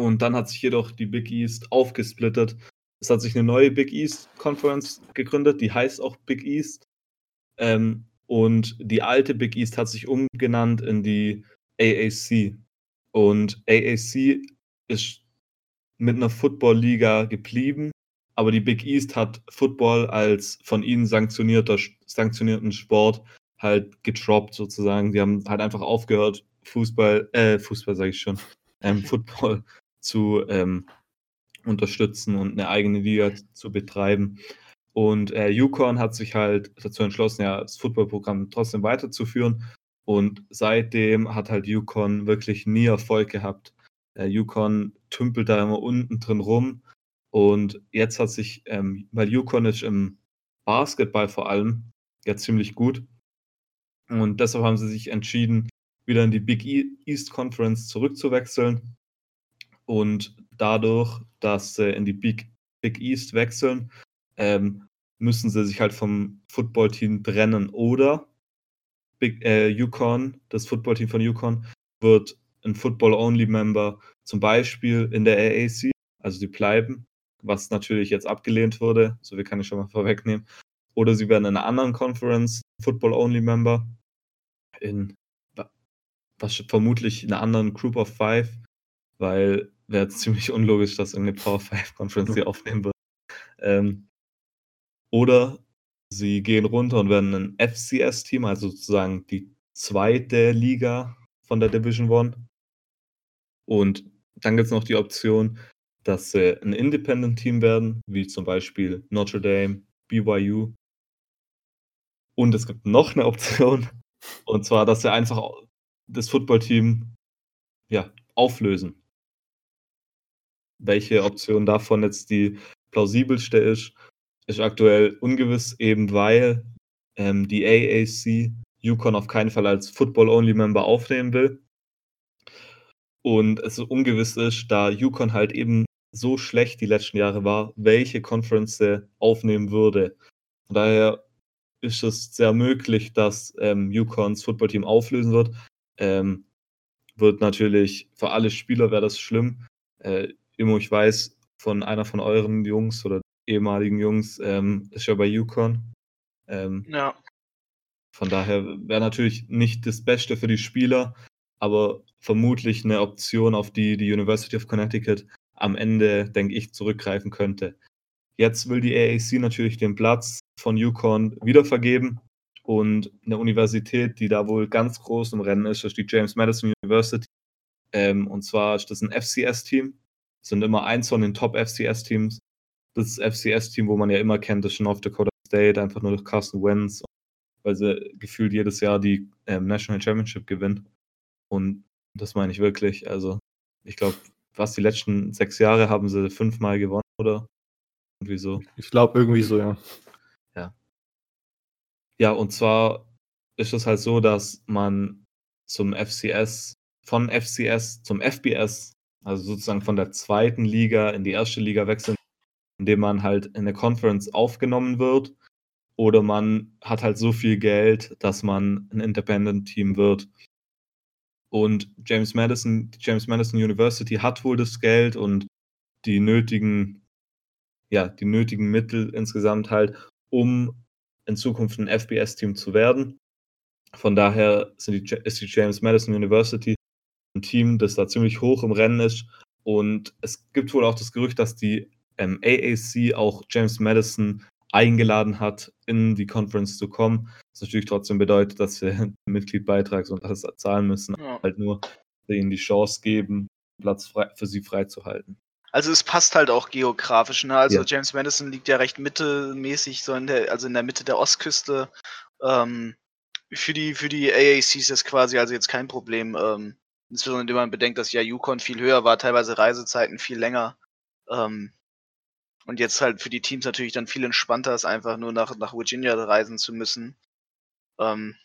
Und dann hat sich jedoch die Big East aufgesplittet. Es hat sich eine neue Big East Conference gegründet, die heißt auch Big East. Ähm, und die alte Big East hat sich umgenannt in die AAC. Und AAC ist mit einer Football-Liga geblieben, aber die Big East hat Football als von ihnen sanktionierter, sanktionierten Sport halt getroppt sozusagen. Die haben halt einfach aufgehört, Fußball, äh, Fußball sage ich schon, ähm, Football zu ähm, unterstützen und eine eigene Liga zu betreiben. Und äh, Yukon hat sich halt dazu entschlossen, ja, das Footballprogramm trotzdem weiterzuführen. Und seitdem hat halt Yukon wirklich nie Erfolg gehabt. Äh, Yukon tümpelt da immer unten drin rum. Und jetzt hat sich, ähm, weil Yukon ist im Basketball vor allem ja ziemlich gut. Und deshalb haben sie sich entschieden, wieder in die Big e-, East Conference zurückzuwechseln und dadurch, dass sie in die Big, Big East wechseln, ähm, müssen sie sich halt vom Footballteam trennen. Oder Big, äh, Yukon, das Footballteam von Yukon, wird ein Football-Only-Member zum Beispiel in der AAC, also sie bleiben, was natürlich jetzt abgelehnt wurde, so wie kann ich schon mal vorwegnehmen. Oder sie werden in einer anderen Conference Football-Only-Member in was vermutlich in einer anderen Group of Five, weil wäre ziemlich unlogisch, dass irgendeine Power 5 Conference sie aufnehmen wird. Ähm, oder sie gehen runter und werden ein FCS-Team, also sozusagen die zweite Liga von der Division One. Und dann gibt es noch die Option, dass sie ein Independent-Team werden, wie zum Beispiel Notre Dame, BYU. Und es gibt noch eine Option, und zwar, dass sie einfach das Footballteam ja, auflösen welche Option davon jetzt die plausibelste ist, ist aktuell ungewiss, eben weil ähm, die AAC Yukon auf keinen Fall als Football-Only-Member aufnehmen will. Und es ungewiss ist, da Yukon halt eben so schlecht die letzten Jahre war, welche Conference aufnehmen würde. Von daher ist es sehr möglich, dass ähm, Yukons Footballteam auflösen wird. Ähm, wird natürlich für alle Spieler wäre das schlimm. Äh, Immo, ich weiß von einer von euren Jungs oder ehemaligen Jungs, ähm, ist ja bei Yukon. Ähm,
ja.
Von daher wäre natürlich nicht das Beste für die Spieler, aber vermutlich eine Option, auf die die University of Connecticut am Ende, denke ich, zurückgreifen könnte. Jetzt will die AAC natürlich den Platz von Yukon wiedervergeben und eine Universität, die da wohl ganz groß im Rennen ist, ist die James Madison University. Ähm, und zwar ist das ein FCS-Team, sind immer eins von den Top-FCS-Teams. Das FCS-Team, wo man ja immer kennt, ist North Dakota State, einfach nur durch Carson Wentz, weil sie gefühlt jedes Jahr die ähm, National Championship gewinnen. Und das meine ich wirklich. Also, ich glaube, was die letzten sechs Jahre haben sie fünfmal gewonnen, oder?
Irgendwie so. Ich glaube, irgendwie so, ja.
Ja. Ja, und zwar ist es halt so, dass man zum FCS, von FCS zum FBS, also sozusagen von der zweiten Liga in die erste Liga wechselt, indem man halt in eine Conference aufgenommen wird. Oder man hat halt so viel Geld, dass man ein Independent-Team wird. Und James Madison, James Madison University hat wohl das Geld und die nötigen, ja, die nötigen Mittel insgesamt halt, um in Zukunft ein FBS-Team zu werden. Von daher die, ist die James Madison University ein Team, das da ziemlich hoch im Rennen ist. Und es gibt wohl auch das Gerücht, dass die ähm, AAC auch James Madison eingeladen hat, in die Conference zu kommen. Das natürlich trotzdem bedeutet, dass wir einen Mitgliedbeitrag und alles zahlen müssen, ja. halt nur ihnen die Chance geben, Platz frei, für sie freizuhalten.
Also es passt halt auch geografisch, ne? Also ja. James Madison liegt ja recht mittelmäßig, so in der, also in der Mitte der Ostküste. Ähm, für die, für die AAC ist das quasi also jetzt kein Problem. Ähm, insbesondere wenn man bedenkt, dass ja Yukon viel höher war, teilweise Reisezeiten viel länger. Ähm, und jetzt halt für die Teams natürlich dann viel entspannter ist, einfach nur nach, nach Virginia reisen zu müssen. Ähm,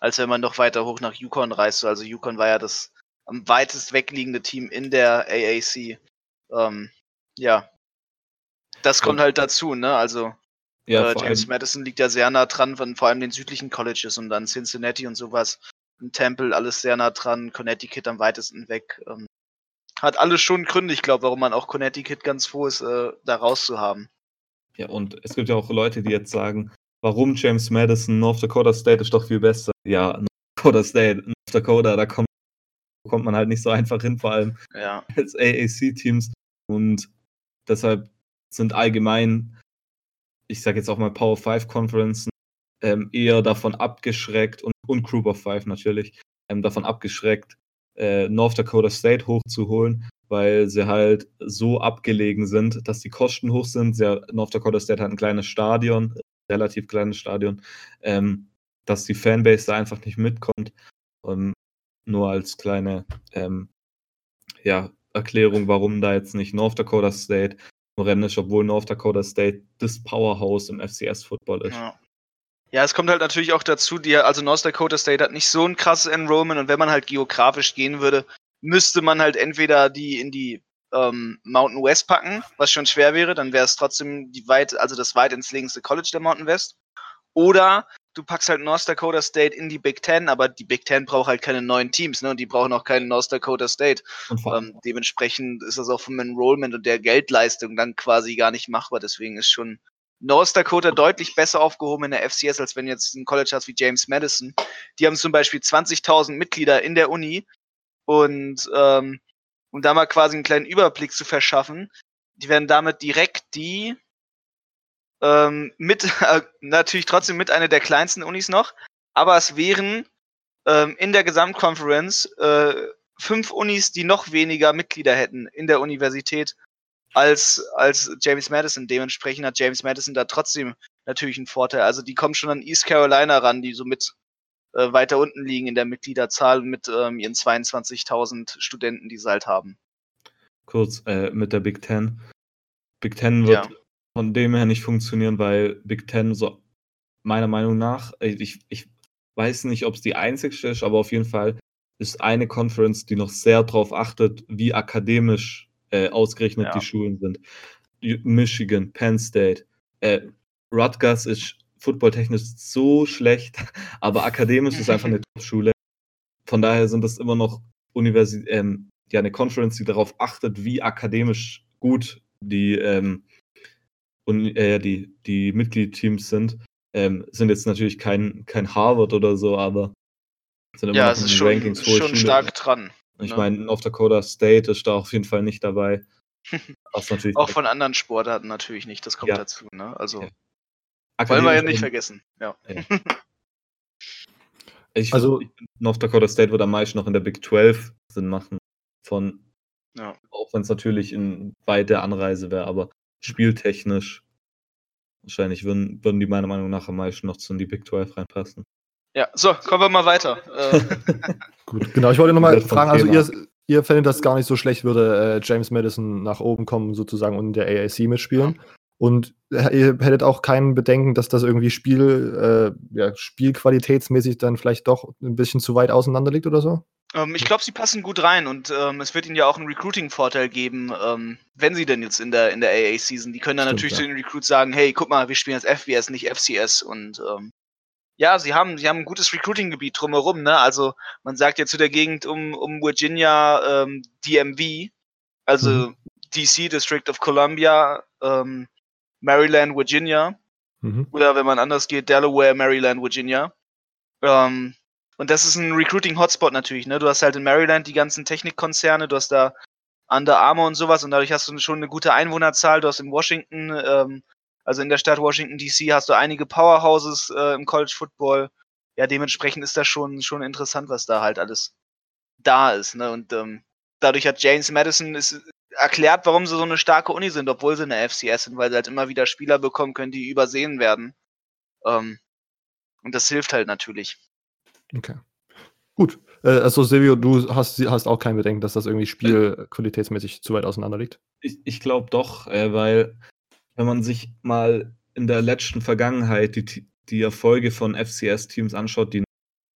als wenn man noch weiter hoch nach Yukon reist. Also Yukon war ja das am weitest wegliegende Team in der AAC. Ähm, ja. Das kommt halt dazu, ne? Also ja, äh, James Madison liegt ja sehr nah dran von vor allem den südlichen Colleges und dann Cincinnati und sowas. Temple alles sehr nah dran, Connecticut am weitesten weg. Ähm, hat alles schon Gründe, ich glaube, warum man auch Connecticut ganz froh ist, äh, da rauszuhaben.
Ja, und es gibt ja auch Leute, die jetzt sagen, warum James Madison, North Dakota State ist doch viel besser. Ja, North Dakota State, North Dakota, da kommt, kommt man halt nicht so einfach hin, vor allem ja. als AAC-Teams. Und deshalb sind allgemein, ich sage jetzt auch mal Power 5 Conferences, ähm, eher davon abgeschreckt und, und Group of Five natürlich, ähm, davon abgeschreckt, äh, North Dakota State hochzuholen, weil sie halt so abgelegen sind, dass die Kosten hoch sind. Sehr, North Dakota State hat ein kleines Stadion, relativ kleines Stadion, ähm, dass die Fanbase da einfach nicht mitkommt. Und nur als kleine ähm, ja, Erklärung, warum da jetzt nicht North Dakota State im Rennen ist, obwohl North Dakota State das Powerhouse im FCS-Football ist.
Ja. Ja, es kommt halt natürlich auch dazu, die, also North Dakota State hat nicht so ein krasses Enrollment und wenn man halt geografisch gehen würde, müsste man halt entweder die in die ähm, Mountain West packen, was schon schwer wäre, dann wäre es trotzdem die weit, also das weit ins längste College der Mountain West. Oder du packst halt North Dakota State in die Big Ten, aber die Big Ten braucht halt keine neuen Teams, ne? Und die brauchen auch keinen North Dakota State. Ähm, dementsprechend ist das auch vom Enrollment und der Geldleistung dann quasi gar nicht machbar. Deswegen ist schon North Dakota deutlich besser aufgehoben in der FCS, als wenn jetzt ein College hast wie James Madison. Die haben zum Beispiel 20.000 Mitglieder in der Uni und ähm, um da mal quasi einen kleinen Überblick zu verschaffen, die werden damit direkt die ähm, mit, äh, natürlich trotzdem mit einer der kleinsten Unis noch, aber es wären ähm, in der Gesamtkonferenz äh, fünf Unis, die noch weniger Mitglieder hätten in der Universität als, als James Madison. Dementsprechend hat James Madison da trotzdem natürlich einen Vorteil. Also die kommen schon an East Carolina ran, die so mit äh, weiter unten liegen in der Mitgliederzahl mit ähm, ihren 22.000 Studenten, die sie halt haben.
Kurz äh, mit der Big Ten. Big Ten wird ja. von dem her nicht funktionieren, weil Big Ten so meiner Meinung nach, ich, ich weiß nicht, ob es die einzigste ist, aber auf jeden Fall ist eine Conference, die noch sehr darauf achtet, wie akademisch äh, ausgerechnet ja. die Schulen sind. Michigan, Penn State, äh, Rutgers ist footballtechnisch so schlecht, aber akademisch ist einfach eine Top-Schule. Von daher sind das immer noch Universi ähm, ja, eine Conference, die darauf achtet, wie akademisch gut die, ähm, und, äh, die, die Mitgliedteams sind. Ähm, sind jetzt natürlich kein, kein Harvard oder so, aber
sind immer ja, noch es ist schon, Rankings schon stark dran.
Ich ne? meine, North Dakota State ist da auf jeden Fall nicht dabei.
auch von anderen Sportarten natürlich nicht, das kommt ja. dazu. Ne? Also ja. wollen wir ja nicht vergessen. Ja. ja.
Ich, also, North Dakota State wird am meisten noch in der Big 12 Sinn machen. Von, ja. Auch wenn es natürlich in weite Anreise wäre, aber spieltechnisch wahrscheinlich würden, würden die meiner Meinung nach am meisten noch zu in die Big 12 reinpassen.
Ja, so, kommen wir mal weiter. Äh.
Gut, genau. Ich wollte nochmal fragen, also ihr, ihr findet das gar nicht so schlecht, würde äh, James Madison nach oben kommen, sozusagen und in der AAC mitspielen. Ja. Und ihr hättet auch kein Bedenken, dass das irgendwie Spiel, äh, ja, spielqualitätsmäßig dann vielleicht doch ein bisschen zu weit auseinander liegt oder so?
Ähm, ich glaube, sie passen gut rein und ähm, es wird ihnen ja auch einen Recruiting-Vorteil geben, ähm, wenn sie denn jetzt in der, in der AA-Season. Die können dann Stimmt, natürlich ja. zu den Recruits sagen, hey, guck mal, wir spielen jetzt FBS, nicht FCS und ähm, ja, sie haben, sie haben ein gutes Recruiting-Gebiet drumherum, ne? Also man sagt ja zu der Gegend um, um Virginia ähm, DMV, also mhm. DC, District of Columbia, ähm, Maryland, Virginia. Mhm. Oder wenn man anders geht, Delaware, Maryland, Virginia. Ähm, und das ist ein Recruiting-Hotspot natürlich, ne? Du hast halt in Maryland die ganzen Technikkonzerne, du hast da Under Armour und sowas und dadurch hast du schon eine gute Einwohnerzahl. Du hast in Washington, ähm, also in der Stadt Washington DC, hast du einige Powerhouses äh, im College Football. Ja, dementsprechend ist das schon, schon interessant, was da halt alles da ist, ne? Und ähm, dadurch hat James Madison ist, erklärt, warum sie so eine starke Uni sind, obwohl sie eine FCS sind, weil sie halt immer wieder Spieler bekommen können, die übersehen werden. Ähm, und das hilft halt natürlich.
Okay. Gut. Äh, also Silvio, du hast, hast auch kein Bedenken, dass das irgendwie spielqualitätsmäßig zu weit auseinander liegt?
Ich, ich glaube doch, äh, weil wenn man sich mal in der letzten Vergangenheit die, die Erfolge von FCS-Teams anschaut, die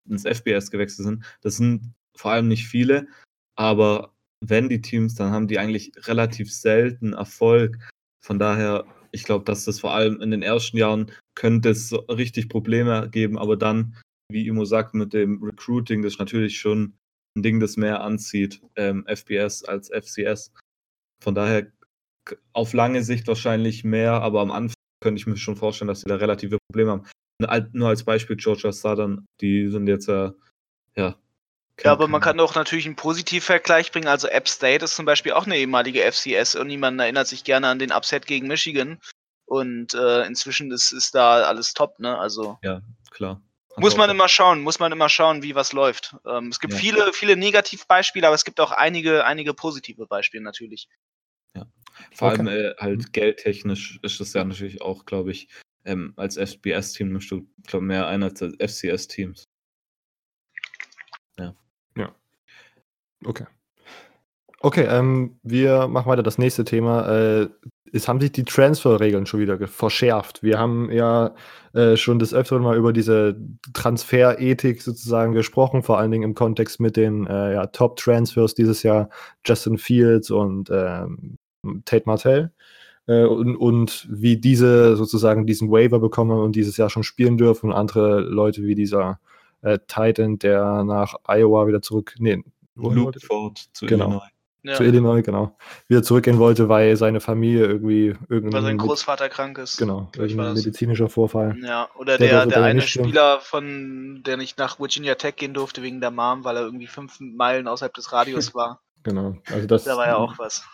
ins FBS gewechselt sind, das sind vor allem nicht viele, aber wenn die Teams, dann haben die eigentlich relativ selten Erfolg. Von daher, ich glaube, dass das vor allem in den ersten Jahren könnte es richtig Probleme geben, aber dann, wie Imo sagt, mit dem Recruiting, das ist natürlich schon ein Ding, das mehr anzieht, ähm, FBS als FCS. Von daher auf lange Sicht wahrscheinlich mehr, aber am Anfang könnte ich mir schon vorstellen, dass sie da relative Probleme haben. Nur als Beispiel Georgia Southern, die sind jetzt ja, ja
ja, aber man kann auch natürlich einen Positivvergleich bringen. Also App State ist zum Beispiel auch eine ehemalige FCS und niemand erinnert sich gerne an den Upset gegen Michigan. Und äh, inzwischen ist, ist da alles top, ne? Also.
Ja, klar.
muss man immer schauen, muss man immer schauen, wie was läuft. Ähm, es gibt ja. viele, viele Negativbeispiele, aber es gibt auch einige, einige positive Beispiele natürlich.
Ja. Vor okay. allem äh, halt mhm. geldtechnisch ist es ja natürlich auch, glaube ich, ähm, als FBS-Team nimmst du, glaube mehr ein als FCS-Teams.
Okay. Okay, ähm, wir machen weiter das nächste Thema. Äh, es haben sich die Transferregeln schon wieder verschärft. Wir haben ja äh, schon des Öfteren mal über diese Transferethik sozusagen gesprochen, vor allen Dingen im Kontext mit den äh, ja, Top-Transfers dieses Jahr, Justin Fields und ähm, Tate Martell. Äh, und, und, wie diese sozusagen diesen Waiver bekommen und dieses Jahr schon spielen dürfen und andere Leute wie dieser äh, Titan, der nach Iowa wieder zurück, nee,
Luke Ford zu
genau. Illinois. Ja. Zu Illinois, genau. Wieder zurückgehen wollte, weil seine Familie irgendwie
Weil sein Großvater krank ist.
Genau, irgendein medizinischer Vorfall.
Ja, oder der, der, der eine Spieler, von der nicht nach Virginia Tech gehen durfte wegen der Mom, weil er irgendwie fünf Meilen außerhalb des Radius war.
genau. Also das,
da war ja auch was.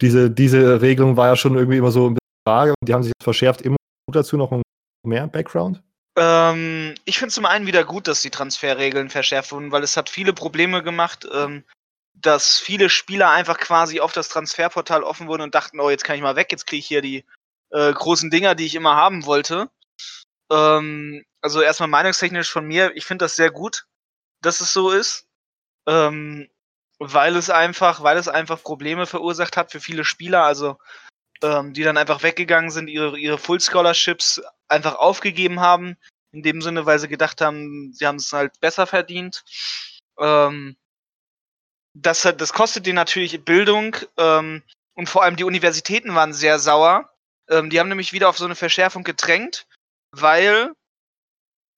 Diese, diese Regelung war ja schon irgendwie immer so ein bisschen vage und die haben sich verschärft. Immer dazu noch mehr Background?
Ähm, ich finde zum einen wieder gut, dass die Transferregeln verschärft wurden, weil es hat viele Probleme gemacht, ähm, dass viele Spieler einfach quasi auf das Transferportal offen wurden und dachten, oh, jetzt kann ich mal weg, jetzt kriege ich hier die äh, großen Dinger, die ich immer haben wollte. Ähm, also erstmal meinungstechnisch von mir, ich finde das sehr gut, dass es so ist. Ähm, weil es einfach, weil es einfach Probleme verursacht hat für viele Spieler, also ähm, die dann einfach weggegangen sind, ihre, ihre Full Scholarships einfach aufgegeben haben, in dem Sinne, weil sie gedacht haben, sie haben es halt besser verdient. Ähm, das, das kostet denen natürlich Bildung ähm, und vor allem die Universitäten waren sehr sauer. Ähm, die haben nämlich wieder auf so eine Verschärfung gedrängt, weil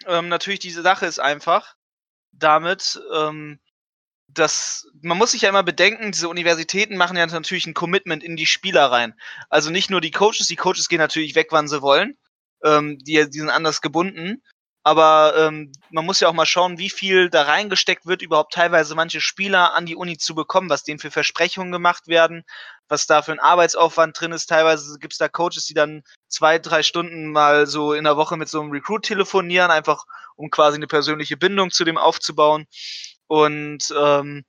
ähm, natürlich diese Sache ist einfach, damit ähm, das, man muss sich ja immer bedenken, diese Universitäten machen ja natürlich ein Commitment in die Spieler rein. Also nicht nur die Coaches, die Coaches gehen natürlich weg, wann sie wollen, ähm, die, die sind anders gebunden. Aber ähm, man muss ja auch mal schauen, wie viel da reingesteckt wird, überhaupt teilweise manche Spieler an die Uni zu bekommen, was denen für Versprechungen gemacht werden, was da für ein Arbeitsaufwand drin ist. Teilweise gibt es da Coaches, die dann zwei, drei Stunden mal so in der Woche mit so einem Recruit telefonieren, einfach um quasi eine persönliche Bindung zu dem aufzubauen. Und ähm,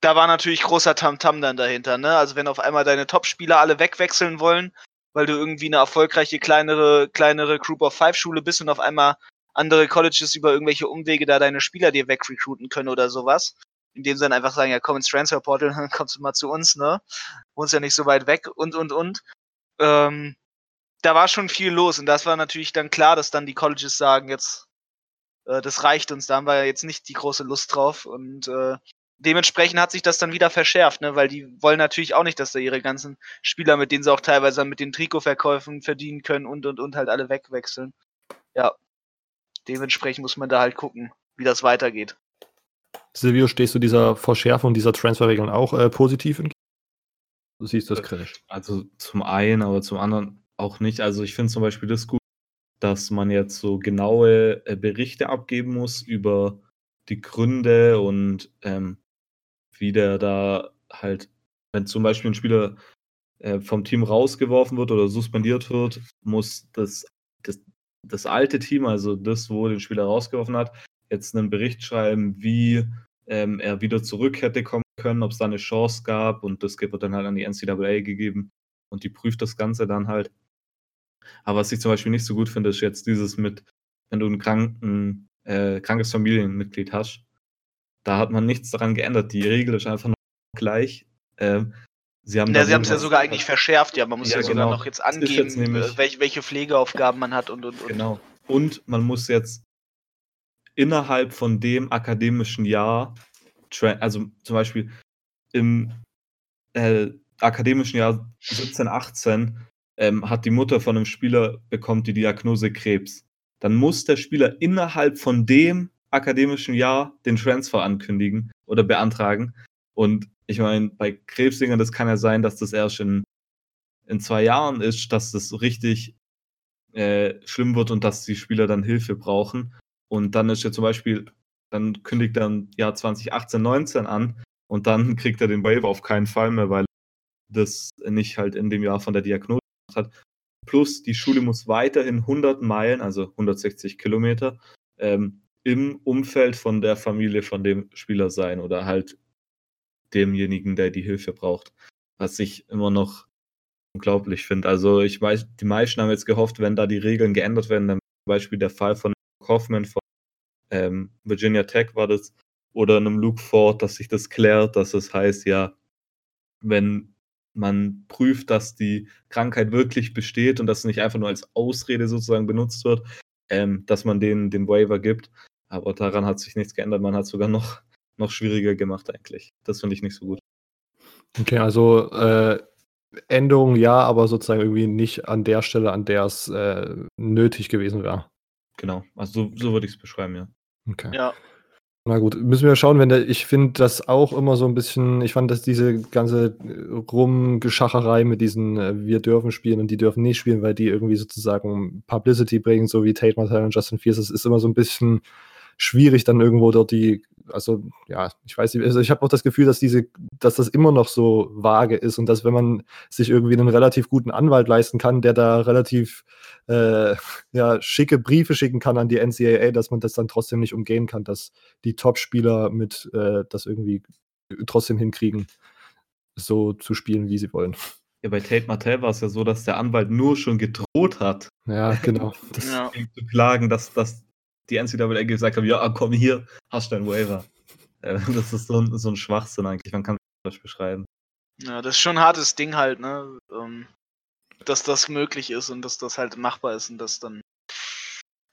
da war natürlich großer Tamtam -Tam dann dahinter. Ne? Also wenn auf einmal deine Top-Spieler alle wegwechseln wollen, weil du irgendwie eine erfolgreiche kleinere, kleinere Group of Five Schule bist und auf einmal andere Colleges über irgendwelche Umwege da deine Spieler dir wegrecruiten können oder sowas. Indem sie dann einfach sagen, ja komm ins Transfer Portal, dann kommst du mal zu uns, ne? Wohnst ja nicht so weit weg und und und. Ähm, da war schon viel los und das war natürlich dann klar, dass dann die Colleges sagen, jetzt äh, das reicht uns, da haben wir jetzt nicht die große Lust drauf und äh, dementsprechend hat sich das dann wieder verschärft, ne? weil die wollen natürlich auch nicht, dass da ihre ganzen Spieler, mit denen sie auch teilweise mit den Trikotverkäufen verdienen können und und und halt alle wegwechseln. Ja, dementsprechend muss man da halt gucken, wie das weitergeht.
Silvio, stehst du dieser Verschärfung dieser Transferregeln auch äh, positiv in? Du siehst das kritisch.
Also zum einen, aber zum anderen auch nicht. Also ich finde zum Beispiel das gut, dass man jetzt so genaue äh, Berichte abgeben muss über die Gründe und ähm, wie der da halt, wenn zum Beispiel ein Spieler äh, vom Team rausgeworfen wird oder suspendiert wird, muss das, das das alte Team, also das, wo den Spieler rausgeworfen hat, jetzt einen Bericht schreiben, wie ähm, er wieder zurück hätte kommen können, ob es da eine Chance gab und das wird dann halt an die NCAA gegeben und die prüft das Ganze dann halt. Aber was ich zum Beispiel nicht so gut finde, ist jetzt dieses mit, wenn du ein kranken, äh, krankes Familienmitglied hast, da hat man nichts daran geändert. Die Regel ist einfach noch gleich. Ähm,
Sie haben ja, sie es ja sogar eigentlich verschärft, ja. Man muss ja, ja sogar genau. noch jetzt angeben, jetzt nämlich, welche, welche Pflegeaufgaben man hat und, und, und.
Genau. Und man muss jetzt innerhalb von dem akademischen Jahr, also zum Beispiel im äh, akademischen Jahr 17, 18, ähm, hat die Mutter von einem Spieler bekommt die Diagnose Krebs. Dann muss der Spieler innerhalb von dem akademischen Jahr den Transfer ankündigen oder beantragen. Und ich meine, bei Krebsdingern, das kann ja sein, dass das erst in, in zwei Jahren ist, dass das richtig äh, schlimm wird und dass die Spieler dann Hilfe brauchen. Und dann ist ja zum Beispiel, dann kündigt er im Jahr 2018, 19 an und dann kriegt er den Waiver auf keinen Fall mehr, weil das nicht halt in dem Jahr von der Diagnose hat. Plus die Schule muss weiterhin 100 Meilen, also 160 Kilometer, ähm, im Umfeld von der Familie von dem Spieler sein oder halt demjenigen, der die Hilfe braucht. Was ich immer noch unglaublich finde. Also ich weiß, die meisten haben jetzt gehofft, wenn da die Regeln geändert werden, dann zum Beispiel der Fall von Kaufman von ähm, Virginia Tech war das, oder einem Luke Ford, dass sich das klärt, dass es heißt, ja, wenn man prüft, dass die Krankheit wirklich besteht und das nicht einfach nur als Ausrede sozusagen benutzt wird, ähm, dass man denen den Waiver gibt. Aber daran hat sich nichts geändert. Man hat sogar noch noch schwieriger gemacht eigentlich. Das finde ich nicht so gut.
Okay, also äh, Änderung ja, aber sozusagen irgendwie nicht an der Stelle, an der es äh, nötig gewesen wäre.
Genau, also so, so würde ich es beschreiben, ja.
Okay. Ja. Na gut, müssen wir schauen, wenn der, ich finde das auch immer so ein bisschen, ich fand, dass diese ganze Rumgeschacherei mit diesen äh, wir dürfen spielen und die dürfen nicht spielen, weil die irgendwie sozusagen Publicity bringen, so wie Tate Martell und Justin Fierce, das ist immer so ein bisschen schwierig, dann irgendwo dort die also ja, ich weiß nicht, also ich habe auch das Gefühl, dass diese, dass das immer noch so vage ist und dass wenn man sich irgendwie einen relativ guten Anwalt leisten kann, der da relativ äh, ja, schicke Briefe schicken kann an die NCAA, dass man das dann trotzdem nicht umgehen kann, dass die Top-Spieler mit äh, das irgendwie trotzdem hinkriegen, so zu spielen, wie sie wollen.
Ja, bei Tate Martell war es ja so, dass der Anwalt nur schon gedroht hat.
Ja, genau.
Das ja. zu klagen, dass, dass die NCAA gesagt haben, ja, komm hier, hast du einen Waiver. Äh, das ist so ein, so ein Schwachsinn eigentlich, man kann es nicht beschreiben.
Ja, das ist schon ein hartes Ding halt, ne? Ähm, dass das möglich ist und dass das halt machbar ist und das dann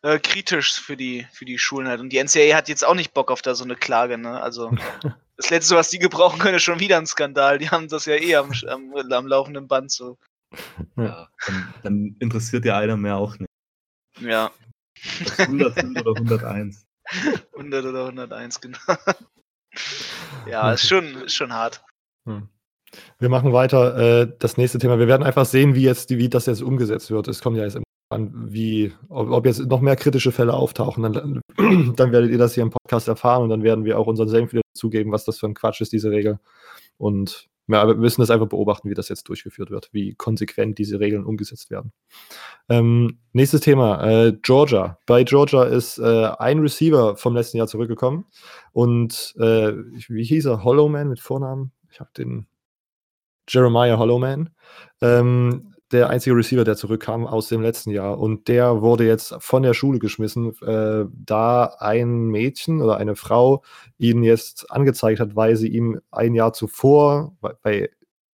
äh, kritisch für die, für die Schulen halt. Und die NCAA hat jetzt auch nicht Bock auf da so eine Klage, ne? Also das letzte, was die gebrauchen können, ist schon wieder ein Skandal. Die haben das ja eh am, am, am laufenden Band so.
Ja, dann, dann interessiert ja einer mehr auch nicht.
Ja.
100 sind oder 101.
100 oder 101, genau. ja, ist schon, ist schon hart. Hm.
Wir machen weiter. Äh, das nächste Thema. Wir werden einfach sehen, wie, jetzt, wie das jetzt umgesetzt wird. Es kommt ja jetzt im wie, ob, ob, jetzt noch mehr kritische Fälle auftauchen, dann, dann werdet ihr das hier im Podcast erfahren und dann werden wir auch unseren Senf wieder zugeben, was das für ein Quatsch ist, diese Regel. Und ja, wir müssen das einfach beobachten, wie das jetzt durchgeführt wird, wie konsequent diese Regeln umgesetzt werden. Ähm, nächstes Thema, äh, Georgia. Bei Georgia ist äh, ein Receiver vom letzten Jahr zurückgekommen und äh, wie hieß er? Hollowman mit Vornamen? Ich habe den Jeremiah Hollowman. Ähm, der einzige Receiver, der zurückkam aus dem letzten Jahr. Und der wurde jetzt von der Schule geschmissen, äh, da ein Mädchen oder eine Frau ihn jetzt angezeigt hat, weil sie ihm ein Jahr zuvor, weil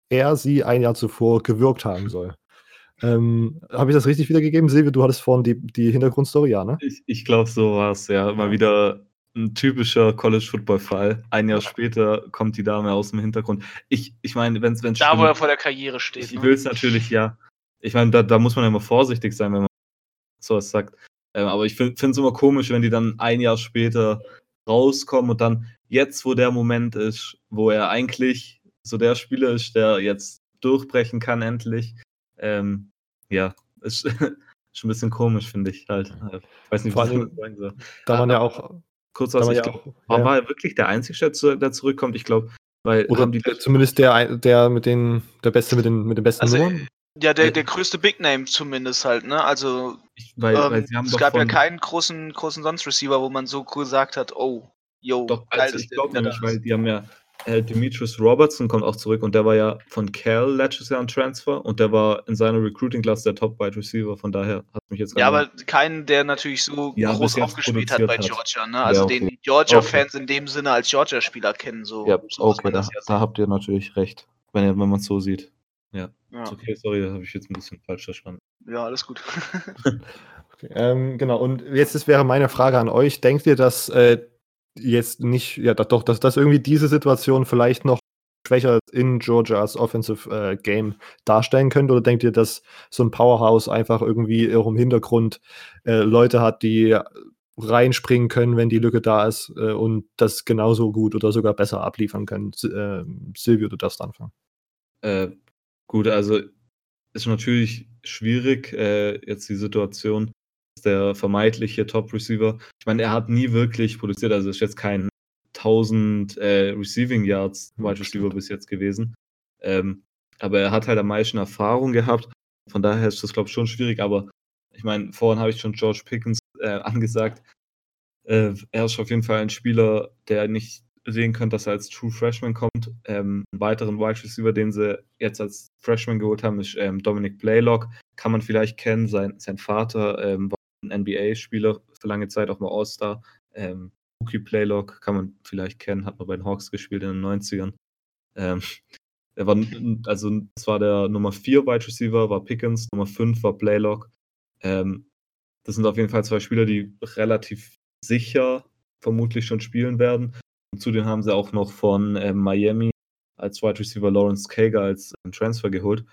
er sie ein Jahr zuvor gewirkt haben soll. Ähm, Habe ich das richtig wiedergegeben? Silvia, du hattest vorhin die, die Hintergrundstory, ja, ne?
Ich, ich glaube, so war es, ja. Mal wieder ein typischer College-Football-Fall. Ein Jahr später kommt die Dame aus dem Hintergrund. Ich, ich meine, wenn es. Da,
stimmt, wo er vor der Karriere steht.
Ich ne? will es natürlich, ja. Ich meine, da, da muss man ja immer vorsichtig sein, wenn man sowas sagt. Ähm, aber ich finde es immer komisch, wenn die dann ein Jahr später rauskommen und dann jetzt, wo der Moment ist, wo er eigentlich so der Spieler ist, der jetzt durchbrechen kann endlich. Ähm, ja, ist, ist ein bisschen komisch, finde ich halt. Ich weiß nicht,
Vor allem, sagen soll. Da man ja auch
kurz aus, ich glaub, ja. war er wirklich der Einzige, der zurückkommt? Ich glaube, weil
Oder zumindest der, der mit den, der Beste mit den, mit den besten
also, Nummern. Ja, der, der größte Big Name zumindest halt, ne? Also
ich, weil, ähm, weil
es gab ja keinen großen, großen Sonst-Receiver, wo man so gesagt hat, oh, yo,
Doch, geil, also ich glaube nämlich, weil die haben ja äh, Demetrius Robertson kommt auch zurück und der war ja von Cal letztes Jahr ein Transfer und der war in seiner Recruiting-Class der Top-Wide Receiver, von daher hat mich jetzt
Ja, aber keinen, der natürlich so ja, groß aufgespielt hat bei Georgia, ne? Also ja, okay. den die Georgia-Fans okay. in dem Sinne als Georgia-Spieler kennen, so.
Ja, so okay, da, da habt ihr natürlich recht, wenn, wenn man es so sieht. Ja. ja. okay, sorry, das habe ich jetzt ein bisschen falsch verstanden.
Ja, alles gut.
okay, ähm, genau, und jetzt ist, wäre meine Frage an euch: Denkt ihr, dass äh, jetzt nicht, ja, doch, dass, dass irgendwie diese Situation vielleicht noch schwächer in Georgias Offensive äh, Game darstellen könnte? Oder denkt ihr, dass so ein Powerhouse einfach irgendwie im Hintergrund äh, Leute hat, die reinspringen können, wenn die Lücke da ist äh, und das genauso gut oder sogar besser abliefern können? Äh, Silvio, du darfst anfangen.
Gut, also ist natürlich schwierig, äh, jetzt die Situation. Der vermeintliche Top-Receiver. Ich meine, er hat nie wirklich produziert, also ist jetzt kein 1000 äh, Receiving Yards Wide Receiver bis jetzt gewesen. Ähm, aber er hat halt am meisten Erfahrung gehabt. Von daher ist das, glaube ich, schon schwierig. Aber ich meine, vorhin habe ich schon George Pickens äh, angesagt. Äh, er ist auf jeden Fall ein Spieler, der nicht sehen könnt, dass er als True Freshman kommt. Ähm, einen weiteren Wide Receiver, den sie jetzt als Freshman geholt haben, ist ähm, Dominic Blaylock. Kann man vielleicht kennen. Sein, sein Vater ähm, war ein NBA-Spieler für lange Zeit, auch mal All-Star. Ähm, Rookie Playlock kann man vielleicht kennen, hat man bei den Hawks gespielt in den 90ern. Ähm, er war, also, das war der Nummer 4 Wide Receiver, war Pickens, Nummer 5 war Blaylock. Ähm, das sind auf jeden Fall zwei Spieler, die relativ sicher vermutlich schon spielen werden. Und zudem haben sie auch noch von äh, Miami als Wide Receiver Lawrence Kager als äh, Transfer geholt.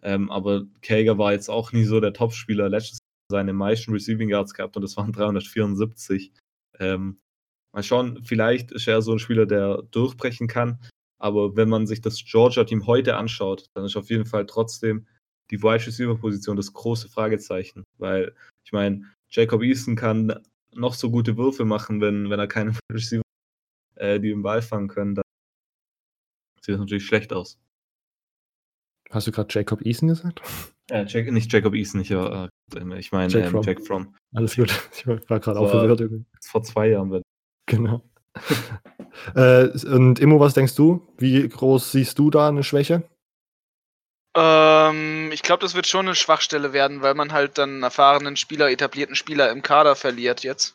Ähm, aber Kager war jetzt auch nie so der Topspieler. Letztes Jahr seine meisten Receiving Yards gehabt und das waren 374. Ähm, mal schauen, vielleicht ist er so ein Spieler, der durchbrechen kann. Aber wenn man sich das Georgia-Team heute anschaut, dann ist auf jeden Fall trotzdem die Wide Receiver-Position das große Fragezeichen. Weil, ich meine, Jacob Easton kann noch so gute Würfe machen, wenn, wenn er keine Receiver äh, die den Ball fangen können, dann sieht das natürlich schlecht aus.
Hast du gerade Jacob Eason gesagt?
Äh, Jack, nicht Jacob Eason, ich, äh, ich meine Jack, ähm, Jack Fromm.
Alles gut, ich war gerade auch verwirrt.
Vor zwei Jahren.
Genau. äh, und Immo, was denkst du? Wie groß siehst du da eine Schwäche?
Ähm, ich glaube, das wird schon eine Schwachstelle werden, weil man halt dann einen erfahrenen Spieler, etablierten Spieler im Kader verliert jetzt.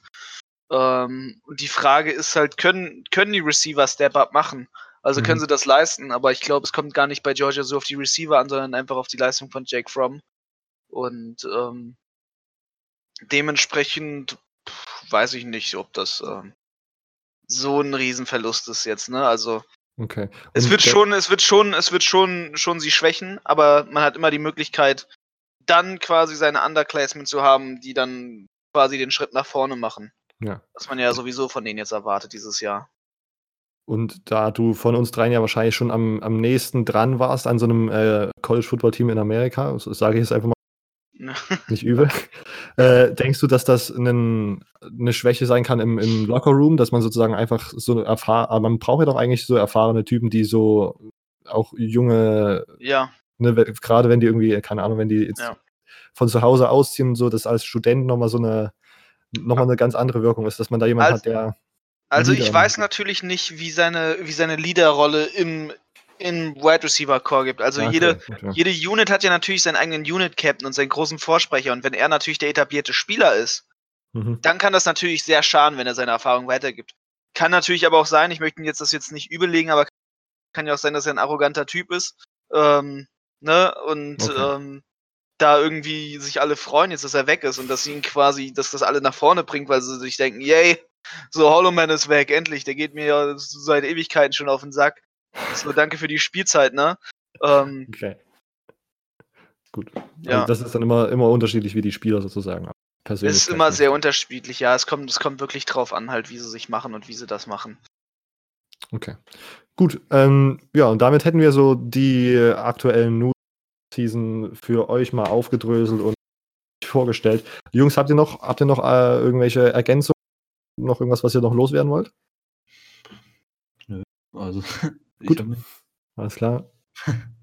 Ähm, und die Frage ist halt, können, können die Receiver Step-Up machen? Also mhm. können sie das leisten, aber ich glaube, es kommt gar nicht bei Georgia so auf die Receiver an, sondern einfach auf die Leistung von Jake Fromm. Und ähm, dementsprechend pff, weiß ich nicht, ob das ähm, so ein Riesenverlust ist jetzt, ne? Also
okay.
es wird schon, es wird schon, es wird schon, schon sie schwächen, aber man hat immer die Möglichkeit, dann quasi seine Underclassmen zu haben, die dann quasi den Schritt nach vorne machen.
Ja.
Was man ja sowieso von denen jetzt erwartet dieses Jahr.
Und da du von uns dreien ja wahrscheinlich schon am, am nächsten dran warst an so einem äh, College-Football-Team in Amerika, sage ich es einfach mal. Nicht übel. Äh, denkst du, dass das einen, eine Schwäche sein kann im, im Lockerroom, dass man sozusagen einfach so erfahren, aber man braucht ja doch eigentlich so erfahrene Typen, die so auch junge,
Ja,
ne, gerade wenn die irgendwie, keine Ahnung, wenn die jetzt
Ja.
von zu Hause ausziehen, so dass als Student nochmal so eine, nochmal eine ganz andere Wirkung ist, dass man da jemanden
Also-
hat, der,
also ich weiß natürlich nicht, wie seine, wie seine Leaderrolle im, im Wide Receiver Core gibt. Also
Ah, okay,
jede,
okay.
jede Unit hat ja natürlich seinen eigenen Unit Captain und seinen großen Vorsprecher. Und wenn er natürlich der etablierte Spieler ist,
Mhm.
dann kann das natürlich sehr schaden, wenn er seine Erfahrung weitergibt. Kann natürlich aber auch sein, ich möchte ihn jetzt das jetzt nicht überlegen, aber kann ja auch sein, dass er ein arroganter Typ ist. Ähm, ne? Und
Okay.
ähm, da irgendwie sich alle freuen jetzt, dass er weg ist und dass sie ihn quasi, dass das alle nach vorne bringt, weil sie sich denken, yay, so Hollow Man ist weg, endlich, der geht mir ja seit Ewigkeiten schon auf den Sack. So, danke für die Spielzeit, ne? Ähm,
Okay. Gut.
Ja.
Also das ist dann immer, immer unterschiedlich, wie die Spieler sozusagen
es
persönlich.
ist immer sehr unterschiedlich, ja. Es kommt, es kommt wirklich drauf an, halt, wie sie sich machen und wie sie das machen.
Okay. Gut. Ähm, ja, und damit hätten wir so die aktuellen News-Season für euch mal aufgedröselt und vorgestellt. Jungs, habt ihr noch, habt ihr noch äh, irgendwelche Ergänzungen? Noch irgendwas, was ihr noch loswerden wollt?
Also, ich
Gut. Alles klar.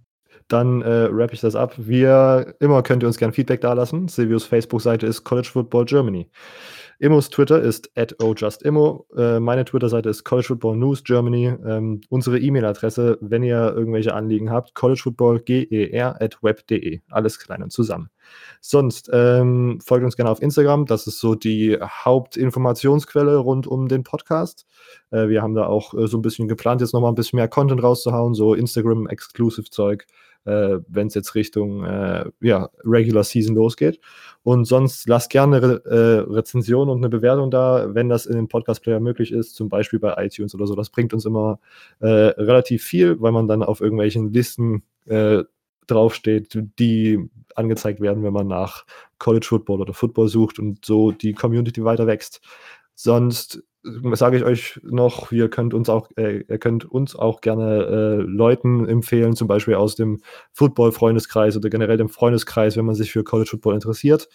Dann äh, wrap ich das ab. Wir immer könnt ihr uns gerne Feedback dalassen. Silvius Facebook-Seite ist College Football Germany. Immos Twitter ist at ojustimmo. Äh, meine Twitter-Seite ist College Football News Germany. Ähm, unsere E-Mail-Adresse, wenn ihr irgendwelche Anliegen habt, collegefootballger at web.de. Alles klein und zusammen. Sonst ähm, folgt uns gerne auf Instagram. Das ist so die Hauptinformationsquelle rund um den Podcast. Äh, wir haben da auch äh, so ein bisschen geplant, jetzt nochmal ein bisschen mehr Content rauszuhauen, so Instagram-Exclusive-Zeug, äh, wenn es jetzt Richtung äh, ja, Regular Season losgeht. Und sonst lasst gerne eine Re äh, Rezension und eine Bewertung da, wenn das in den Podcast-Player möglich ist, zum Beispiel bei iTunes oder so. Das bringt uns immer äh, relativ viel, weil man dann auf irgendwelchen Listen äh, draufsteht, die angezeigt werden, wenn man nach College Football oder Football sucht und so die Community weiter wächst. Sonst äh, sage ich euch noch, ihr könnt uns auch, äh, ihr könnt uns auch gerne äh, Leuten empfehlen, zum Beispiel aus dem Football-Freundeskreis oder generell dem Freundeskreis, wenn man sich für College Football interessiert,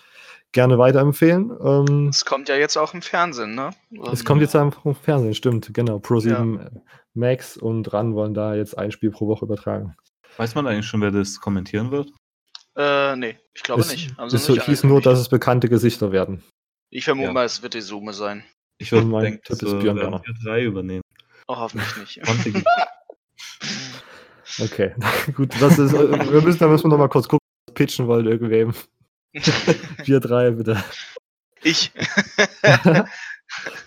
gerne weiterempfehlen. Ähm,
Es kommt ja jetzt auch im Fernsehen, ne?
es kommt jetzt einfach im Fernsehen, stimmt, genau. Pro7 Max und RAN wollen da jetzt ein Spiel pro Woche übertragen.
Weiß man eigentlich schon, wer das kommentieren wird?
Äh, nee, ich glaube
es
nicht. Haben sie
es
nicht
hieß nur, dass es bekannte Gesichter werden.
Ich vermute
Ja.
mal, es wird die Summe sein.
Ich würde denken,
Tipp
das
ist Björn Werner.
wir drei übernehmen.
Oh, hoffentlich nicht.
20
Okay, gut, das ist, äh, wir müssen, da müssen wir noch mal kurz gucken, was pitchen wollt irgendwem. Wir drei, bitte.
ich.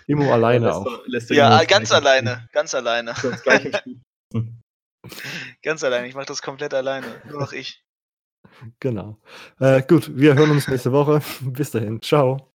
Immo alleine
Lässt
auch.
lässt
ja, ganz
gleich im
alleine. Ganz alleine. Ganz alleine. Ich mache das komplett alleine. Nur noch ich.
Genau. Äh, gut, wir hören uns nächste Woche. Bis dahin. Ciao.